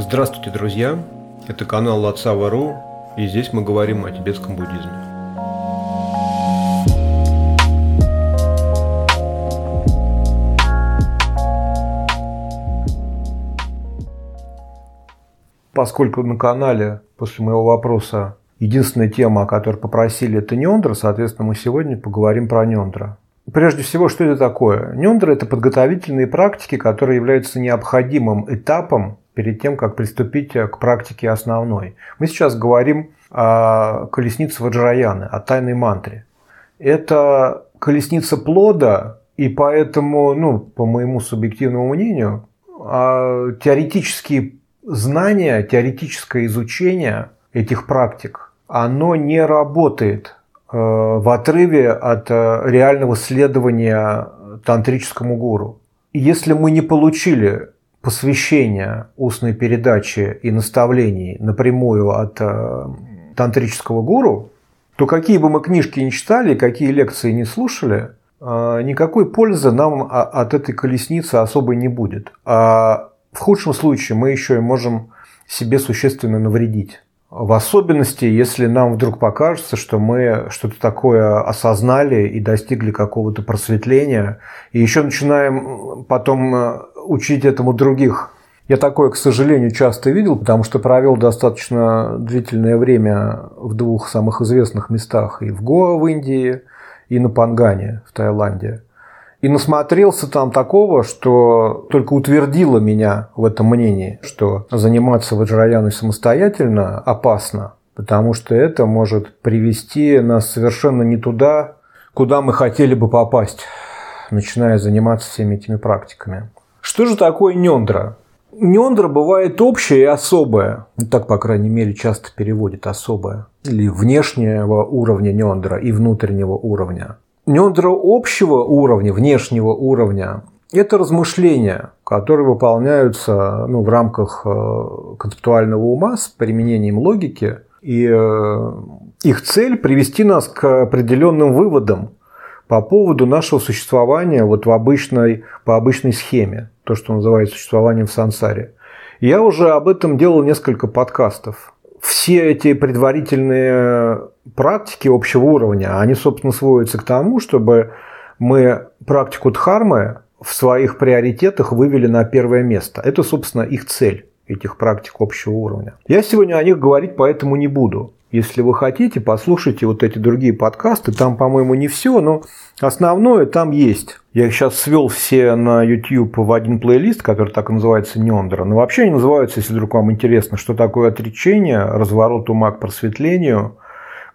Здравствуйте, друзья! Это канал Лацава.ру, и здесь мы говорим о тибетском буддизме. Поскольку на канале после моего вопроса единственная тема, о которой попросили, это Нендра, соответственно, мы сегодня поговорим про Нендра. Прежде всего, что это такое? Нендра – это подготовительные практики, которые являются необходимым этапом перед тем, как приступить к практике основной. Мы сейчас говорим о колеснице Ваджраяны, о тайной мантре. Это колесница плода, и поэтому, ну, по моему субъективному мнению, а, теоретические знания, теоретическое изучение этих практик, оно не работает э, в отрыве от э, реального следования тантрическому гуру. Если мы не получили посвящения устной передачи и наставлений напрямую от э, тантрического гуру, то какие бы мы книжки ни читали, какие лекции не слушали, никакой пользы нам от этой колесницы особой не будет. А в худшем случае мы еще и можем себе существенно навредить. В особенности, если нам вдруг покажется, что мы что-то такое осознали и достигли какого-то просветления, и еще начинаем потом э, учить этому других. Я такое, к сожалению, часто видел, потому что провел достаточно длительное время в двух самых известных местах, и в Гоа в Индии, и на Пангане в Таиланде. И насмотрелся там такого, что только утвердило меня в этом мнении, что заниматься ваджраяной самостоятельно опасно, потому что это может привести нас совершенно не туда, куда мы хотели бы попасть, начиная заниматься всеми этими практиками. Что же такое нендра? Нендра бывает общая и особая. Так, по крайней мере, часто переводит особая. Или внешнего уровня нендра и внутреннего уровня. Недра общего уровня, внешнего уровня – это размышления, которые выполняются ну, в рамках э, концептуального ума с применением логики. И э, их цель – привести нас к определенным выводам по поводу нашего существования вот в обычной, по обычной схеме, то, что называется существованием в сансаре. Я уже об этом делал несколько подкастов все эти предварительные практики общего уровня, они, собственно, сводятся к тому, чтобы мы практику дхармы в своих приоритетах вывели на первое место. Это, собственно, их цель, этих практик общего уровня. Я сегодня о них говорить поэтому не буду. Если вы хотите, послушайте вот эти другие подкасты. Там, по-моему, не все, но основное там есть. Я их сейчас свел все на YouTube в один плейлист, который так и называется Нендра. Но вообще они называются, если вдруг вам интересно, что такое отречение, разворот ума к просветлению,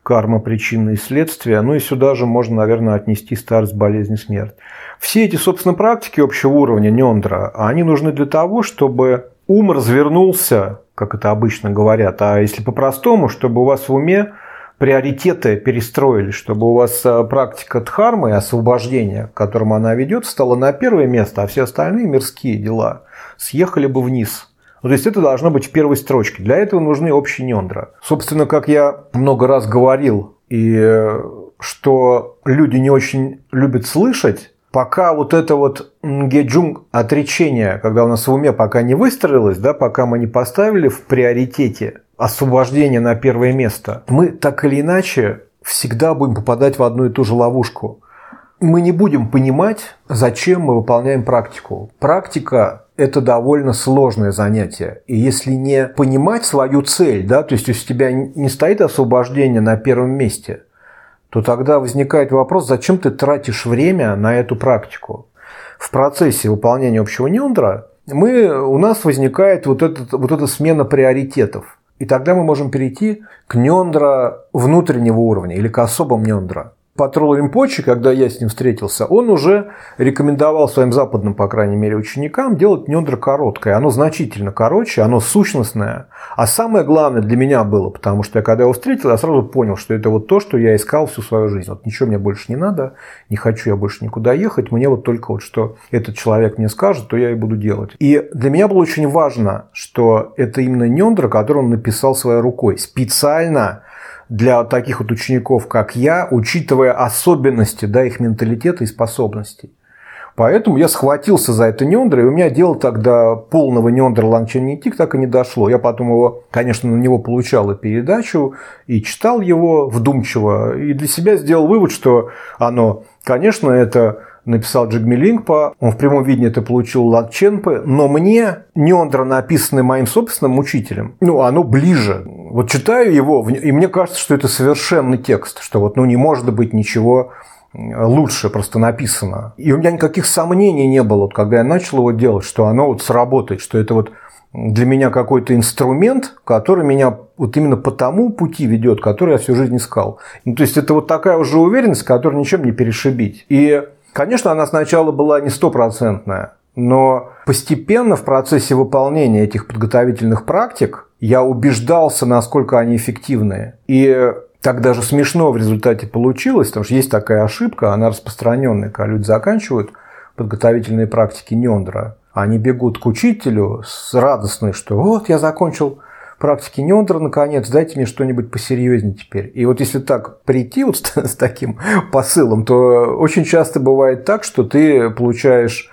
карма, причины и следствия. Ну и сюда же можно, наверное, отнести старость, болезнь и смерть. Все эти, собственно, практики общего уровня Нендра, они нужны для того, чтобы ум развернулся как это обычно говорят, а если по-простому, чтобы у вас в уме приоритеты перестроились, чтобы у вас э, практика дхармы и освобождения, к которому она ведет, стала на первое место, а все остальные мирские дела съехали бы вниз. Ну, то есть это должно быть в первой строчке. Для этого нужны общие нендра. Собственно, как я много раз говорил, и э, что люди не очень любят слышать, пока вот это вот геджунг отречение, когда у нас в уме пока не выстроилось, да, пока мы не поставили в приоритете освобождение на первое место, мы так или иначе всегда будем попадать в одну и ту же ловушку. Мы не будем понимать, зачем мы выполняем практику. Практика – это довольно сложное занятие. И если не понимать свою цель, да, то есть у тебя не стоит освобождение на первом месте – то тогда возникает вопрос, зачем ты тратишь время на эту практику. В процессе выполнения общего нендра мы, у нас возникает вот, этот, вот эта смена приоритетов. И тогда мы можем перейти к нендра внутреннего уровня или к особым нендра. Патрул Римпочи, когда я с ним встретился, он уже рекомендовал своим западным, по крайней мере, ученикам делать недра короткое. Оно значительно короче, оно сущностное. А самое главное для меня было, потому что я когда его встретил, я сразу понял, что это вот то, что я искал всю свою жизнь. Вот ничего мне больше не надо, не хочу я больше никуда ехать, мне вот только вот что этот человек мне скажет, то я и буду делать. И для меня было очень важно, что это именно недра, который он написал своей рукой, специально для таких вот учеников, как я, учитывая особенности да, их менталитета и способностей. Поэтому я схватился за это нендра, и у меня дело тогда полного нендра Лангчен Нитик так и не дошло. Я потом его, конечно, на него получал и передачу, и читал его вдумчиво, и для себя сделал вывод, что оно, конечно, это написал Джигми Лингпа, он в прямом виде это получил Латченпе, но мне Нендра, написанный моим собственным учителем, ну, оно ближе. Вот читаю его, и мне кажется, что это совершенный текст, что вот, ну, не может быть ничего лучше просто написано. И у меня никаких сомнений не было, вот, когда я начал его делать, что оно вот сработает, что это вот для меня какой-то инструмент, который меня вот именно по тому пути ведет, который я всю жизнь искал. Ну, то есть это вот такая уже уверенность, которую ничем не перешибить. И, конечно, она сначала была не стопроцентная, но постепенно в процессе выполнения этих подготовительных практик я убеждался, насколько они эффективны. И так даже смешно в результате получилось, потому что есть такая ошибка, она распространенная, когда люди заканчивают подготовительные практики Нендра, они бегут к учителю с радостной, что вот я закончил практики Нендра, наконец, дайте мне что-нибудь посерьезнее теперь. И вот если так прийти вот с, с таким посылом, то очень часто бывает так, что ты получаешь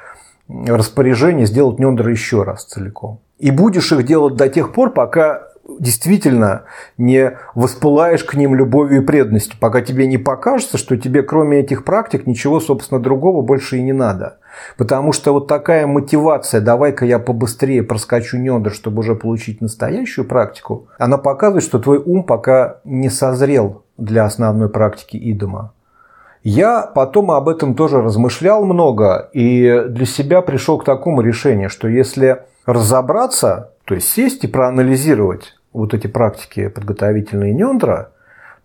распоряжение сделать Нендра еще раз целиком. И будешь их делать до тех пор, пока действительно не воспылаешь к ним любовью и преданностью, пока тебе не покажется, что тебе кроме этих практик ничего, собственно, другого больше и не надо. Потому что вот такая мотивация, давай-ка я побыстрее проскочу недр, чтобы уже получить настоящую практику, она показывает, что твой ум пока не созрел для основной практики идома. Я потом об этом тоже размышлял много и для себя пришел к такому решению, что если разобраться, то есть сесть и проанализировать, вот эти практики подготовительные нендра,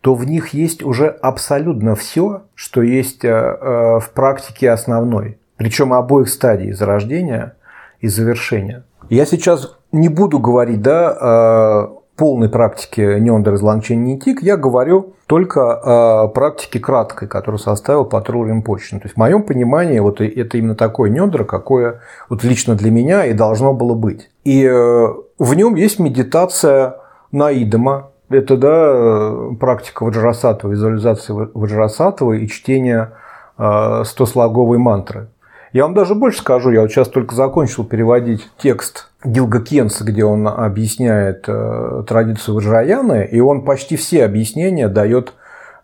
то в них есть уже абсолютно все, что есть э, э, в практике основной. Причем обоих стадий зарождения и завершения. Я сейчас не буду говорить да, о полной практике Нёндер из Лангчен Нитик, я говорю только о практике краткой, которую составил Патрул Римпочи. То есть в моем понимании вот это именно такое Нёндер, какое вот лично для меня и должно было быть. И э, в нем есть медитация наидома, это да, практика Ваджрасатова, визуализации Ваджрасатова и чтение э, стослоговой мантры. Я вам даже больше скажу, я вот сейчас только закончил переводить текст Гилга Кенса, где он объясняет э, традицию Ваджраяны, и он почти все объяснения дает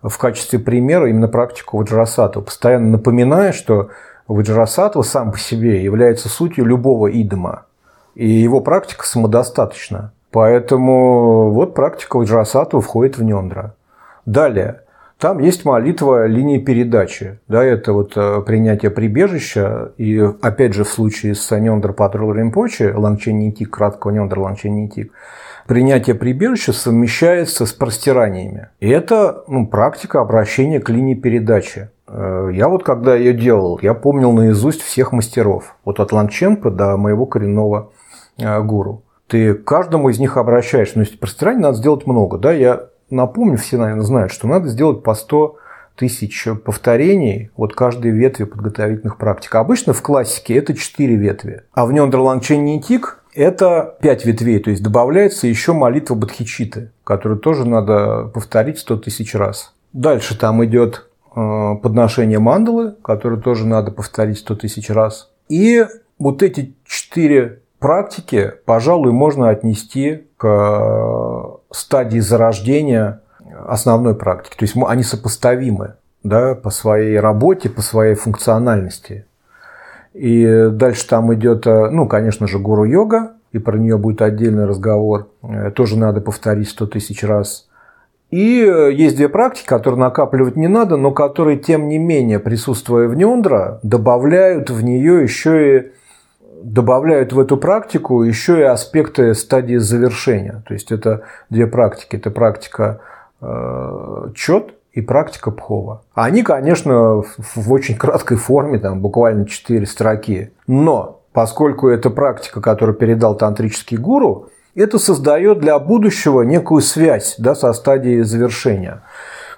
в качестве примера именно практику Ваджрасатова, постоянно напоминая, что Ваджрасатва сам по себе является сутью любого идома, и его практика самодостаточна. Поэтому вот практика Ваджрасатва входит в Нендра. Далее. Там есть молитва линии передачи. Да, это вот э, принятие прибежища. И опять же в случае с Нендра Патрул Римпочи, Лангчен Нитик, краткого Нендра Лангчен Нитик, принятие прибежища совмещается с простираниями. И это ну, практика обращения к линии передачи. Э, я вот когда ее делал, я помнил наизусть всех мастеров. Вот от Ланченко до моего коренного гуру. Ты к каждому из них обращаешься. Но если простирание надо сделать много. Да? Я напомню, все, наверное, знают, что надо сделать по 100 тысяч повторений вот каждой ветви подготовительных практик. Обычно в классике это 4 ветви. А в Нёндерланд Тик это 5 ветвей, то есть добавляется еще молитва Бадхичиты, которую тоже надо повторить 100 тысяч раз. Дальше там идет э, подношение мандалы, которую тоже надо повторить 100 тысяч раз. И вот эти четыре практики, пожалуй, можно отнести к стадии зарождения основной практики. То есть они сопоставимы да, по своей работе, по своей функциональности. И дальше там идет, э, ну, конечно же, гуру-йога, и про нее будет отдельный разговор. Э, тоже надо повторить сто тысяч раз. И э, есть две практики, которые накапливать не надо, но которые, тем не менее, присутствуя в нендра, добавляют в нее еще и добавляют в эту практику еще и аспекты стадии завершения. То есть это две практики. Это практика э, чет и практика пхова. Они, конечно, в очень краткой форме, там буквально четыре строки. Но поскольку это практика, которую передал тантрический гуру, это создает для будущего некую связь да, со стадией завершения.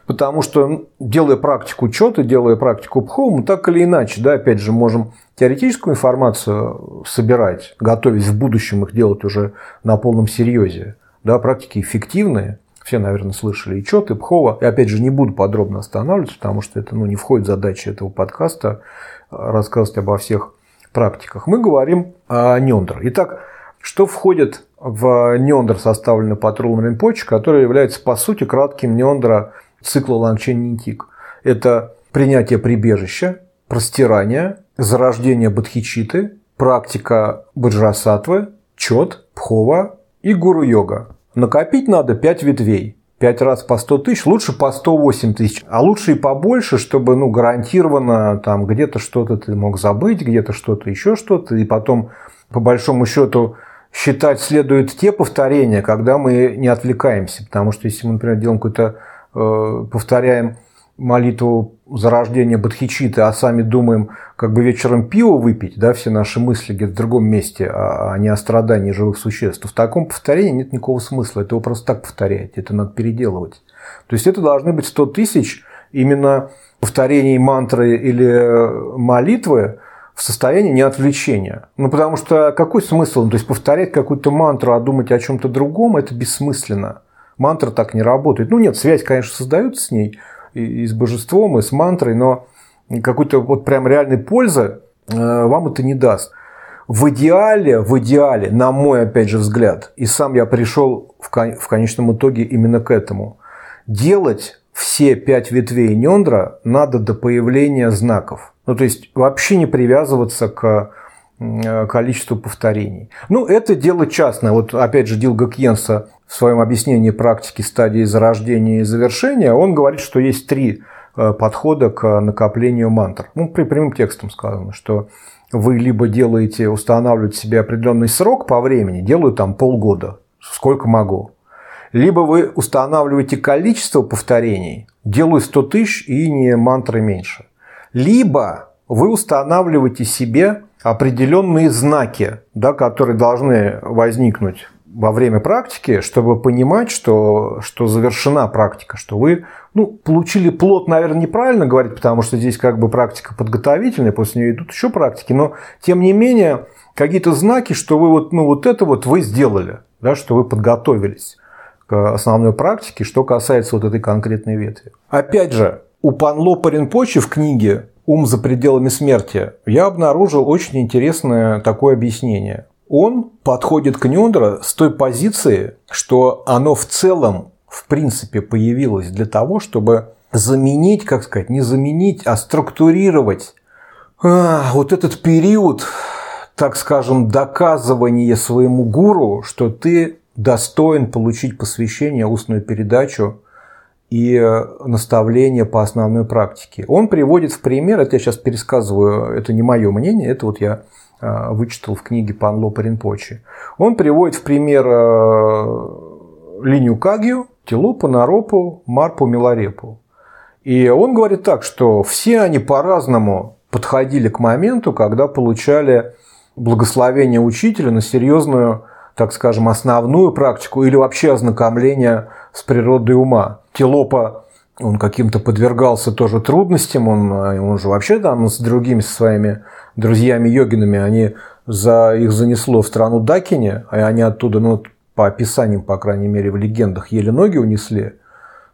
Потому что, делая практику чета, делая практику пхо, мы так или иначе, да, опять же, можем теоретическую информацию собирать, готовясь в будущем их делать уже на полном серьезе. Да, практики эффективные, Все, наверное, слышали и Чот, и Пхова. И опять же, не буду подробно останавливаться, потому что это ну, не входит в задачи этого подкаста рассказывать обо всех практиках. Мы говорим о Нендр. Итак, что входит в Нендр, составленный по Трулом Ринпоче, который является, по сути, кратким Нендра цикла Лангчен Нинтик. Это принятие прибежища, простирание, зарождение Бадхичиты, практика Баджрасатвы, Чот, Пхова и Гуру-йога. Накопить надо 5 ветвей. 5 раз по 100 тысяч, лучше по 108 тысяч, а лучше и побольше, чтобы ну, гарантированно там где-то что-то ты мог забыть, где-то что-то еще что-то, и потом по большому счету считать следует те повторения, когда мы не отвлекаемся, потому что если мы, например, делаем какой-то, повторяем молитву за рождение Бадхичиты, а сами думаем, как бы вечером пиво выпить, да, все наши мысли где-то в другом месте, а, а не о страдании живых существ, в таком повторении нет никакого смысла. Это его просто так повторять, это надо переделывать. То есть это должны быть 100 тысяч именно повторений мантры или молитвы в состоянии неотвлечения. Ну, потому что какой смысл? Ну, то есть повторять какую-то мантру, а думать о чем-то другом, это бессмысленно. Мантра так не работает. Ну, нет, связь, конечно, создается с ней, и с божеством, и с мантрой, но какой-то вот прям реальной пользы э, вам это не даст. В идеале, в идеале, на мой, опять же, взгляд, и сам я пришел в конечном итоге именно к этому, делать все пять ветвей Нендра надо до появления знаков. Ну, то есть вообще не привязываться к количеству повторений. Ну, это дело частное. Вот опять же Дилга Кьенса в своем объяснении практики стадии зарождения и завершения, он говорит, что есть три э, подхода к накоплению мантр. Ну, при прямым текстом сказано, что вы либо делаете, устанавливаете себе определенный срок по времени, делаю там полгода, сколько могу. Либо вы устанавливаете количество повторений, делаю 100 тысяч и не мантры меньше. Либо вы устанавливаете себе определенные знаки, да, которые должны возникнуть во время практики, чтобы понимать, что, что завершена практика, что вы ну, получили плод, наверное, неправильно говорить, потому что здесь как бы практика подготовительная, после нее идут еще практики, но тем не менее какие-то знаки, что вы вот, ну, вот это вот вы сделали, да, что вы подготовились к основной практике, что касается вот этой конкретной ветви. Опять же, у Панло Паренпочи в книге «Ум за пределами смерти» я обнаружил очень интересное такое объяснение. Он подходит к Нюндра с той позиции, что оно в целом, в принципе, появилось для того, чтобы заменить, как сказать, не заменить, а структурировать а, вот этот период, так скажем, доказывания своему гуру, что ты достоин получить посвящение, устную передачу и э, наставление по основной практике. Он приводит в пример, это я сейчас пересказываю, это не мое мнение, это вот я Э, вычитал в книге Панло Паринпочи. Он приводит в пример э, линию Кагью, Тилупу, Наропу, Марпу, Миларепу. И он говорит так, что все они по-разному подходили к моменту, когда получали благословение учителя на серьезную, так скажем, основную практику или вообще ознакомление с природой ума. Тилопа он каким-то подвергался тоже трудностям, он, э, он же вообще там с другими своими друзьями-йогинами, они за, их занесло в страну Дакини, а они оттуда, ну, по описаниям, по крайней мере, в легендах, еле ноги унесли.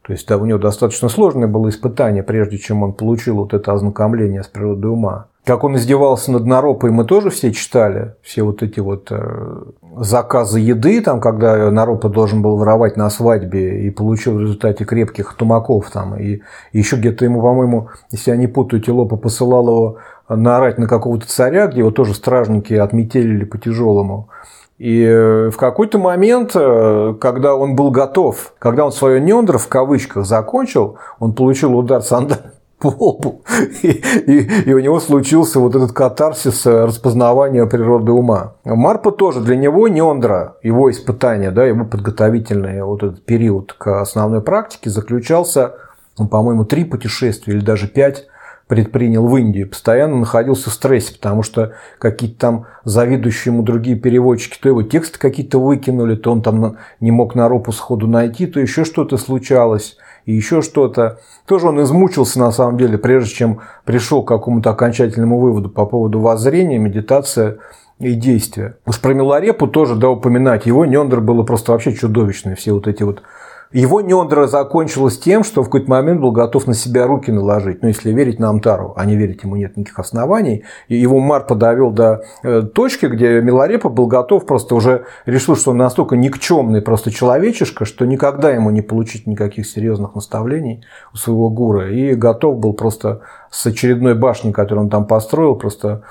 То есть да, у него достаточно сложное было испытание, прежде чем он получил вот это ознакомление с природой ума. Как он издевался над Наропой, мы тоже все читали. Все вот эти вот э, заказы еды, там, когда Наропа должен был воровать на свадьбе и получил в результате крепких тумаков. Там, и, еще где-то ему, по-моему, если я не путаю, Телопа посылал его наорать на какого-то царя, где его тоже стражники отметелили по-тяжелому. И э, в какой-то момент, э, когда он был готов, когда он свое нендро в кавычках закончил, он получил удар сандалом по лбу, и, и, и у него случился вот этот катарсис э, распознавания природы ума. Марпа тоже, для него нендра, его испытание, да, его подготовительный вот этот период к основной практике заключался, по-моему, три путешествия или даже пять предпринял в Индии, постоянно находился в стрессе, потому что какие-то там завидующие ему другие переводчики, то его тексты какие-то выкинули, то он там не мог на ропу сходу найти, то еще что-то случалось, и еще что-то. Тоже он измучился на самом деле, прежде чем пришел к какому-то окончательному выводу по поводу воззрения, медитация и действия. Уж про Миларепу тоже, да, упоминать, его Нендер было просто вообще чудовищное, все вот эти вот Его Нендра закончилась тем, что в какой-то момент был готов на себя руки наложить. Ну, если верить на Амтару, а не верить ему нет никаких оснований. И его Марпа довел до э, точки, где Миларепа был готов, просто уже решил, что он настолько никчемный просто человечишка, что никогда ему не получить никаких серьезных наставлений у своего гура. И готов был просто с очередной башни, которую он там построил, просто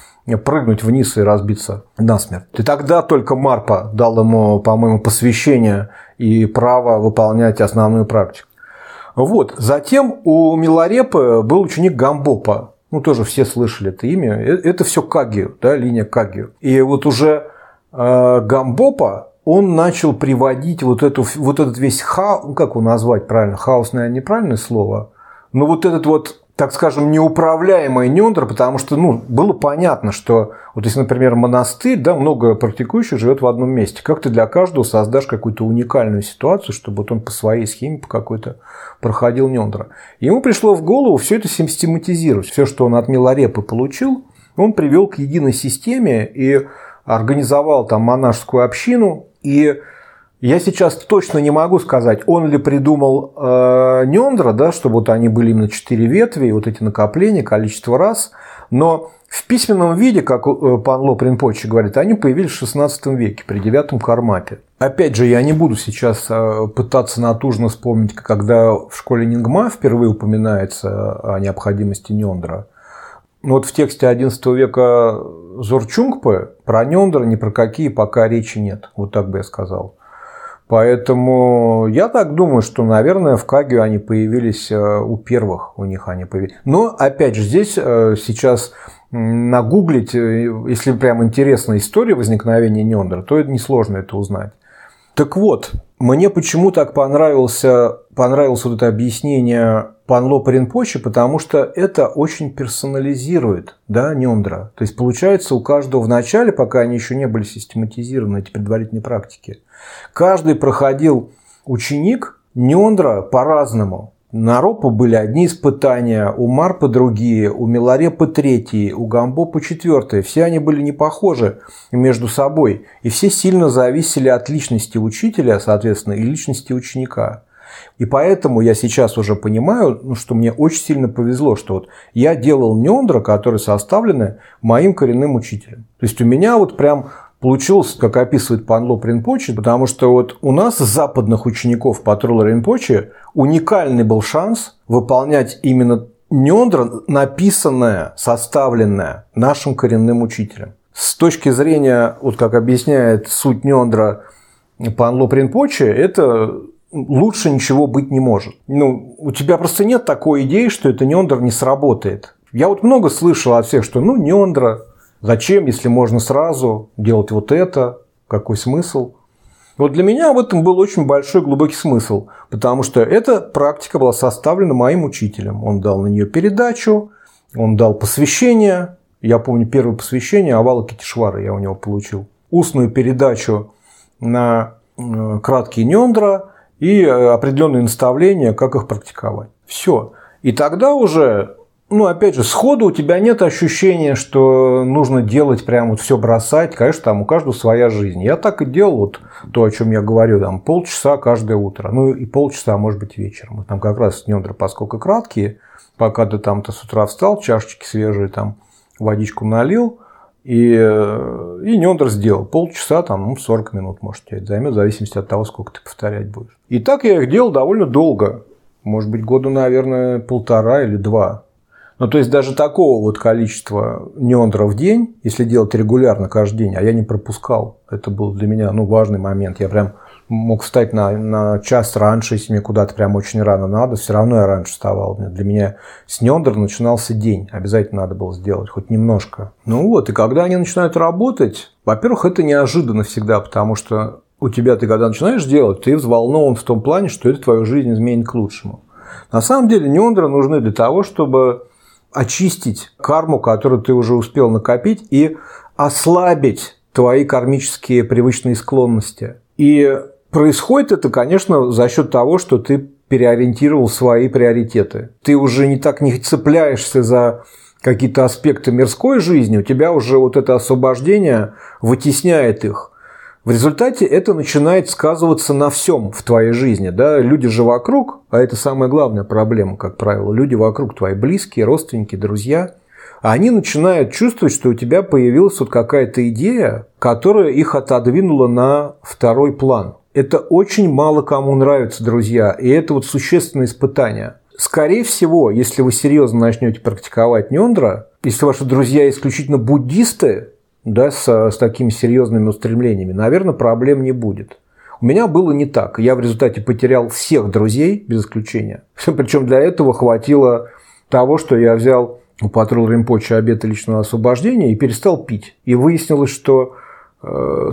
прыгнуть вниз и разбиться насмерть. И тогда только Марпа дал ему, по-моему, посвящение и право выполнять основную практику. Вот. Затем у Миларепы был ученик Гамбопа. Ну, тоже все слышали это имя. Э, это все Кагио, да, линия Кагио. И вот уже э, Гамбопа, он начал приводить вот, эту, вот этот весь хаос, ну, как его назвать правильно, хаос, наверное, неправильное слово, но вот этот вот так скажем, неуправляемая нендра, потому что ну, было понятно, что вот если, например, монастырь, да, много практикующих живет в одном месте, как ты для каждого создашь какую-то уникальную ситуацию, чтобы вот он по своей схеме по какой-то проходил нендра. Ему пришло в голову все это систематизировать. Все, что он от Миларепы получил, он привел к единой системе и организовал там монашескую общину, и я сейчас точно не могу сказать, он ли придумал э, Нендра, да, чтобы вот они были именно четыре ветви, вот эти накопления, количество раз, но в письменном виде, как э, пан Ло Принпочи говорит, они появились в XVI веке при девятом кармате. Опять же, я не буду сейчас э, пытаться натужно вспомнить, когда в школе Нингма впервые упоминается о необходимости Нендра. Но вот в тексте XI века Зорчунгпы про Нендра ни про какие пока речи нет. Вот так бы я сказал. Поэтому я так думаю, что, наверное, в Кагио они появились э, у первых, у них они появились. Но, опять же, здесь э, сейчас нагуглить, э, если прям интересна история возникновения Нендра, то несложно это узнать. Так вот, мне почему так понравился, понравилось вот это объяснение Панло Паринпочи, потому что это очень персонализирует да, Нендра. То есть получается у каждого в начале, пока они еще не были систематизированы, эти предварительные практики, каждый проходил ученик Нендра по-разному. На Ропу были одни испытания, у Марпа другие, у Миларепа третьи, у Гамбопа четвертые. Все они были не похожи между собой. И все сильно зависели от личности учителя, соответственно, и личности ученика. И поэтому я сейчас уже понимаю, ну, что мне очень сильно повезло, что вот я делал нендра, которые составлены моим коренным учителем. То есть у меня вот прям получилось, как описывает Панло Ринпоче, потому что вот у нас западных учеников Патрула Ринпоче уникальный был шанс выполнять именно нендра, написанное, составленное нашим коренным учителем. С точки зрения, вот как объясняет суть нендра Панло Ринпоче, это лучше ничего быть не может. Ну, у тебя просто нет такой идеи, что это нендра не сработает. Я вот много слышал от всех, что ну нендра, Зачем, если можно сразу делать вот это? Какой смысл? Вот для меня в этом был очень большой глубокий смысл, потому что эта практика была составлена моим учителем. Он дал на нее передачу, он дал посвящение. Я помню первое посвящение Авала Китишвара я у него получил. Устную передачу на э, краткие нендра и э, определенные наставления, как их практиковать. Все. И тогда уже ну, опять же, сходу у тебя нет ощущения, что нужно делать прям вот все бросать. Конечно, там у каждого своя жизнь. Я так и делал вот то, о чем я говорю, там полчаса каждое утро. Ну, и полчаса, может быть, вечером. Там как раз недра, поскольку краткие, пока ты там-то с утра встал, чашечки свежие, там водичку налил, и, и недр сделал. Полчаса, там, ну, 40 минут, может, тебе это займет, в зависимости от того, сколько ты повторять будешь. И так я их делал довольно долго. Может быть, года, наверное, полтора или два. Ну, то есть даже такого вот количества неондра в день, если делать регулярно каждый день, а я не пропускал, это был для меня ну, важный момент. Я прям мог встать на, на час раньше, если мне куда-то прям очень рано надо, все равно я раньше вставал. Для меня с неондра начинался день, обязательно надо было сделать, хоть немножко. Ну вот, и когда они начинают работать, во-первых, это неожиданно всегда, потому что у тебя ты когда начинаешь делать, ты взволнован в том плане, что это твою жизнь изменит к лучшему. На самом деле неондры нужны для того, чтобы очистить карму, которую ты уже успел накопить, и ослабить твои кармические привычные склонности. И происходит это, конечно, за счет того, что ты переориентировал свои приоритеты. Ты уже не так не цепляешься за какие-то аспекты мирской жизни, у тебя уже вот это освобождение вытесняет их. В результате это начинает сказываться на всем в твоей жизни. Да? Люди же вокруг, а это самая главная проблема, как правило, люди вокруг, твои близкие, родственники, друзья, они начинают чувствовать, что у тебя появилась вот какая-то идея, которая их отодвинула на второй план. Это очень мало кому нравится, друзья, и это вот существенное испытание. Скорее всего, если вы серьезно начнете практиковать нендра, если ваши друзья исключительно буддисты, да, с, с такими серьезными устремлениями, наверное, проблем не будет. У меня было не так. Я в результате потерял всех друзей, без исключения. Причем для этого хватило того, что я взял у Патрул Римпоча обета личного освобождения и перестал пить. И выяснилось, что 100%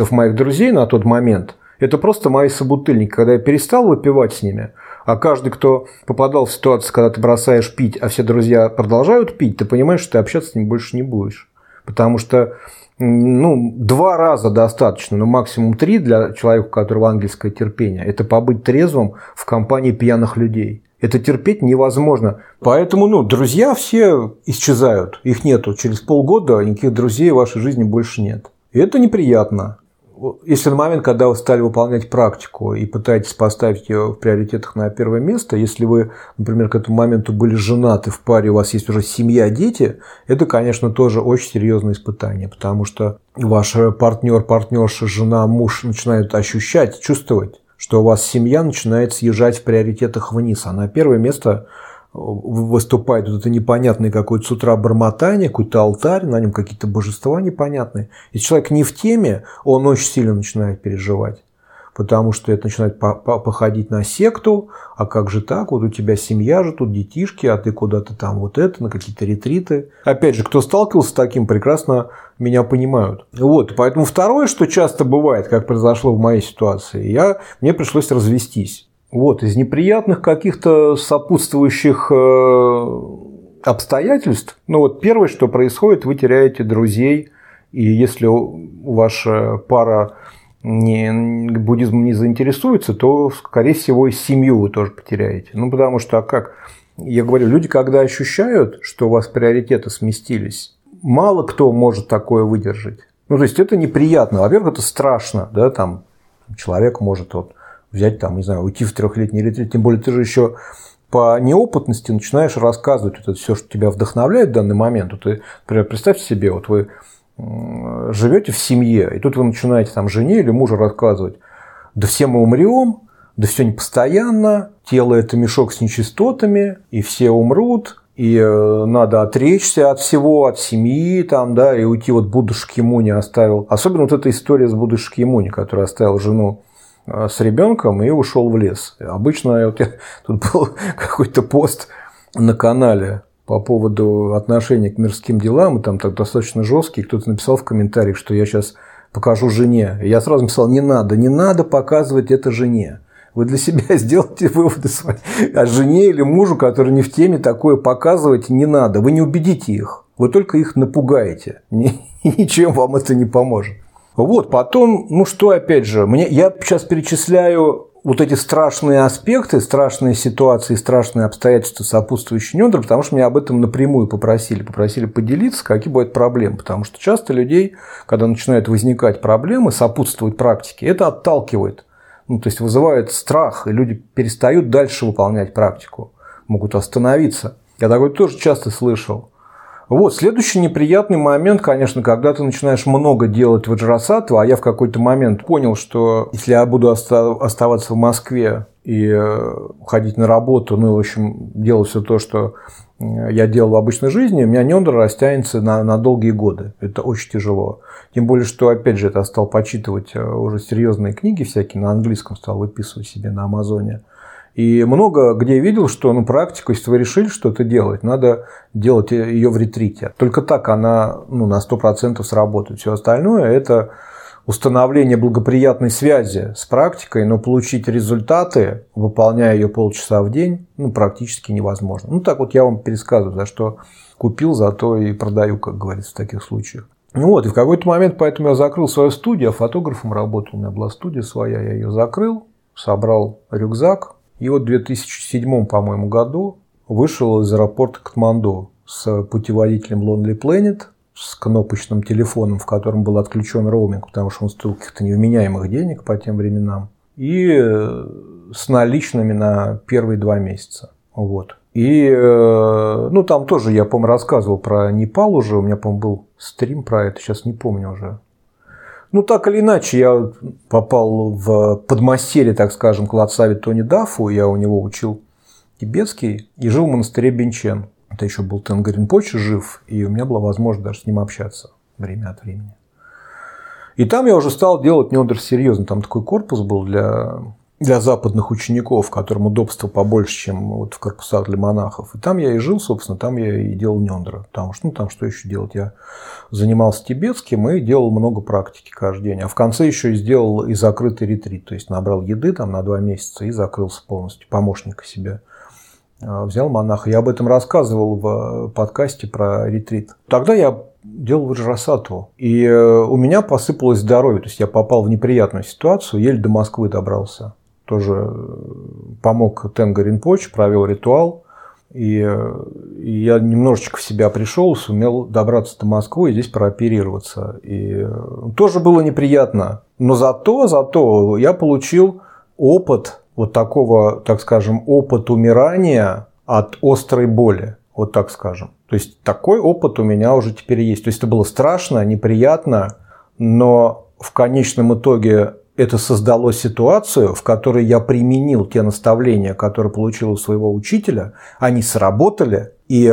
э, моих друзей на тот момент – это просто мои собутыльники. Когда я перестал выпивать с ними, а каждый, кто попадал в ситуацию, когда ты бросаешь пить, а все друзья продолжают пить, ты понимаешь, что ты общаться с ними больше не будешь. Потому что ну, два раза достаточно, ну, максимум три для человека, у которого ангельское терпение. Это побыть трезвым в компании пьяных людей. Это терпеть невозможно. Поэтому, ну, друзья все исчезают. Их нету. Через полгода никаких друзей в вашей жизни больше нет. И это неприятно если на момент, когда вы стали выполнять практику и пытаетесь поставить ее в приоритетах на первое место, если вы, например, к этому моменту были женаты в паре, у вас есть уже семья, дети, это, конечно, тоже очень серьезное испытание, потому что ваш партнер, партнерша, жена, муж начинают ощущать, чувствовать, что у вас семья начинает съезжать в приоритетах вниз, а на первое место выступает вот это непонятное какое-то с утра бормотание, какой-то алтарь, на нем какие-то божества непонятные. Если человек не в теме, он очень сильно начинает переживать. Потому что это начинает походить на секту, а как же так, вот у тебя семья же, тут детишки, а ты куда-то там вот это, на какие-то ретриты. Опять же, кто сталкивался с таким, прекрасно меня понимают. Вот, поэтому второе, что часто бывает, как произошло в моей ситуации, я, мне пришлось развестись. Вот, из неприятных каких-то сопутствующих э, обстоятельств, ну вот первое, что происходит, вы теряете друзей, и если ваша пара не, буддизмом не заинтересуется, то, скорее всего, и семью вы тоже потеряете. Ну, потому что, а как я говорю, люди, когда ощущают, что у вас приоритеты сместились, мало кто может такое выдержать. Ну, то есть это неприятно. Во-первых, это страшно, да, там человек может вот взять там, не знаю, уйти в трехлетний ретрит, тем более ты же еще по неопытности начинаешь рассказывать это все, что тебя вдохновляет в данный момент. Вот ты, например, представьте себе, вот вы живете в семье, и тут вы начинаете там жене или мужу рассказывать, да все мы умрем, да все непостоянно, тело это мешок с нечистотами, и все умрут, и э, надо отречься от всего, от семьи, там, да, и уйти вот Будда Шкимуни оставил. Особенно вот эта история с Будда Шкимуни, который оставил жену с ребенком и ушел в лес. Обычно вот я, тут был какой-то пост на канале по поводу отношения к мирским делам, и там так достаточно жесткий, кто-то написал в комментариях, что я сейчас покажу жене. Я сразу написал, не надо, не надо показывать это жене. Вы для себя сделайте выводы свои. А жене или мужу, который не в теме, такое показывать не надо. Вы не убедите их. Вы только их напугаете. Ничем вам это не поможет. Вот, потом, ну что, опять же, мне, я сейчас перечисляю вот эти страшные аспекты, страшные ситуации, страшные обстоятельства, сопутствующие Нёндеру, потому что меня об этом напрямую попросили. Попросили поделиться, какие бывают проблемы. Потому что часто людей, когда начинают возникать проблемы, сопутствовать практике, это отталкивает. Ну, то есть вызывает страх, и люди перестают дальше выполнять практику, могут остановиться. Я такое тоже часто слышал. Вот, следующий неприятный момент, конечно, когда ты начинаешь много делать ваджрасатву, а я в какой-то момент понял, что если я буду оставаться в Москве и э, ходить на работу, ну, в общем, делать все то, что э, я делал в обычной жизни, у меня нендра растянется на, на долгие годы. Это очень тяжело. Тем более, что, опять же, я стал почитывать э, уже серьезные книги всякие, на английском стал выписывать себе на Амазоне. И много где видел, что ну, практику, если вы решили что-то делать, надо делать ее в ретрите. Только так она ну, на 100% сработает. Все остальное – это установление благоприятной связи с практикой, но получить результаты, выполняя ее полчаса в день, ну, практически невозможно. Ну, так вот я вам пересказываю, за что купил, за то и продаю, как говорится, в таких случаях. Ну вот, и в какой-то момент поэтому я закрыл свою студию, а фотографом работал, у меня была студия своя, я ее закрыл, собрал рюкзак, и вот в 2007, по-моему, году вышел из аэропорта Катманду с путеводителем Lonely Planet, с кнопочным телефоном, в котором был отключен роуминг, потому что он стоил каких-то невменяемых денег по тем временам, и э, с наличными на первые два месяца. Вот. И, э, ну, там тоже, я, по-моему, рассказывал про Непал уже, у меня, по-моему, был стрим про это, сейчас не помню уже. Ну, так или иначе, я попал в подмастерье, так скажем, к Лацаве Тони Дафу, я у него учил тибетский и жил в монастыре Бенчен. Это еще был Тенгарин Почи жив, и у меня была возможность даже с ним общаться время от времени. И там я уже стал делать неодр серьезно. Там такой корпус был для, для западных учеников, которым удобство побольше, чем вот в корпусах для монахов. И там я и жил, собственно, там я и делал нендра. Потому что, ну, там что еще делать? Я занимался тибетским и делал много практики каждый день. А в конце еще и сделал и закрытый ретрит. То есть набрал еды там на два месяца и закрылся полностью, помощника себе а, взял монаха. Я об этом рассказывал в подкасте про ретрит. Тогда я делал Ваджрасату. И э, у меня посыпалось здоровье. То есть я попал в неприятную ситуацию, еле до Москвы добрался. Тоже э, помог Тенго Ринпоч, провел ритуал. И, э, я немножечко в себя пришел, сумел добраться до Москвы и здесь прооперироваться. И тоже было неприятно. Но зато, зато я получил опыт вот такого, так скажем, опыт умирания от острой боли. Вот так скажем. То есть такой опыт у меня уже теперь есть. То есть это было страшно, неприятно, но в конечном итоге это создало ситуацию, в которой я применил те наставления, которые получил у своего учителя, они сработали, и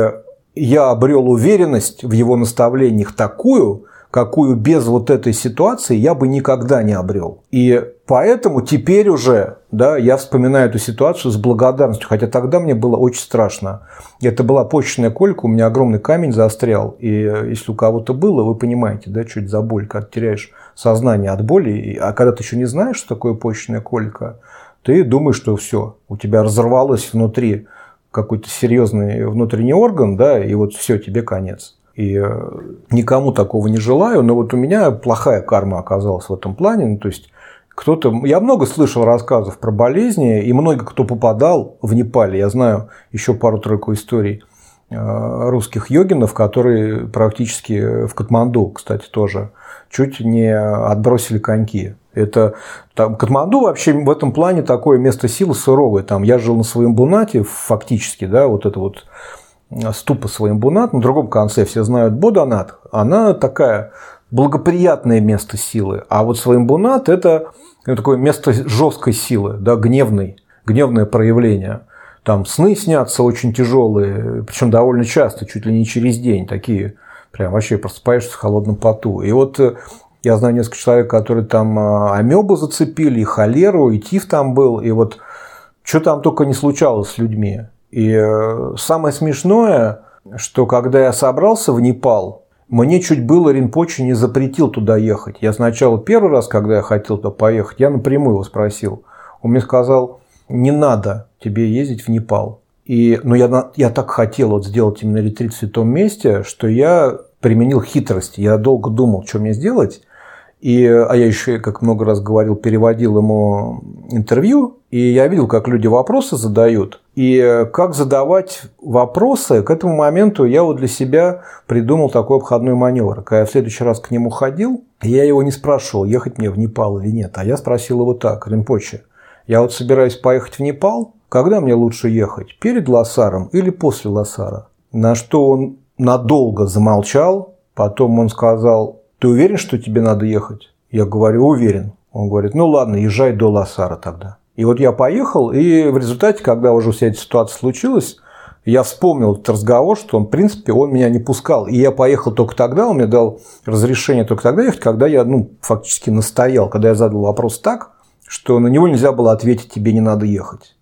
я обрел уверенность в его наставлениях такую, какую без вот этой ситуации я бы никогда не обрел. И поэтому теперь уже да, я вспоминаю эту ситуацию с благодарностью, хотя тогда мне было очень страшно. Это была почечная колька, у меня огромный камень застрял, и если у кого-то было, вы понимаете, да, чуть за боль, когда теряешь сознание от боли, а когда ты еще не знаешь, что такое почечная колька, ты думаешь, что все, у тебя разорвалось внутри какой-то серьезный внутренний орган, да, и вот все, тебе конец. И э, никому такого не желаю, но вот у меня плохая карма оказалась в этом плане. Ну, то есть кто-то, я много слышал рассказов про болезни, и много кто попадал в Непале. Я знаю еще пару-тройку историй э, русских йогинов, которые практически в Катманду, кстати, тоже чуть не отбросили коньки. Это там, Катманду вообще в этом плане такое место силы суровое. Там я жил на своем Бунате, фактически, да, вот это вот ступа своим Бунат, на другом конце все знают Боданат, она такая благоприятное место силы, а вот своим Бунат это такое место жесткой силы, да, гневной, гневное проявление. Там сны снятся очень тяжелые, причем довольно часто, чуть ли не через день, такие прям вообще просыпаешься в холодном поту. И вот э, я знаю несколько человек, которые там э, амебу зацепили, и холеру, и тиф там был, и вот что там только не случалось с людьми. И э, самое смешное, что когда я собрался в Непал, мне чуть было Ринпочи не запретил туда ехать. Я сначала первый раз, когда я хотел туда поехать, я напрямую его спросил. Он мне сказал, не надо тебе ездить в Непал. И, но я, я так хотел вот сделать именно ретрит в святом месте, что я применил хитрость. Я долго думал, что мне сделать. И, а я еще, как много раз говорил, переводил ему интервью, и я видел, как люди вопросы задают. И как задавать вопросы, к этому моменту я вот для себя придумал такой обходной маневр. Когда я в следующий раз к нему ходил, я его не спрашивал, ехать мне в Непал или нет, а я спросил его так, Ринпоче, я вот собираюсь поехать в Непал, когда мне лучше ехать, перед Лосаром или после Лосара? На что он надолго замолчал, потом он сказал, ты уверен, что тебе надо ехать? Я говорю, уверен. Он говорит, ну ладно, езжай до Лосара тогда. И вот я поехал, и в результате, когда уже вся эта ситуация случилась, я вспомнил этот разговор, что он, в принципе, он меня не пускал. И я поехал только тогда, он мне дал разрешение только тогда ехать, когда я ну, фактически настоял, когда я задал вопрос так, что на него нельзя было ответить, тебе не надо ехать.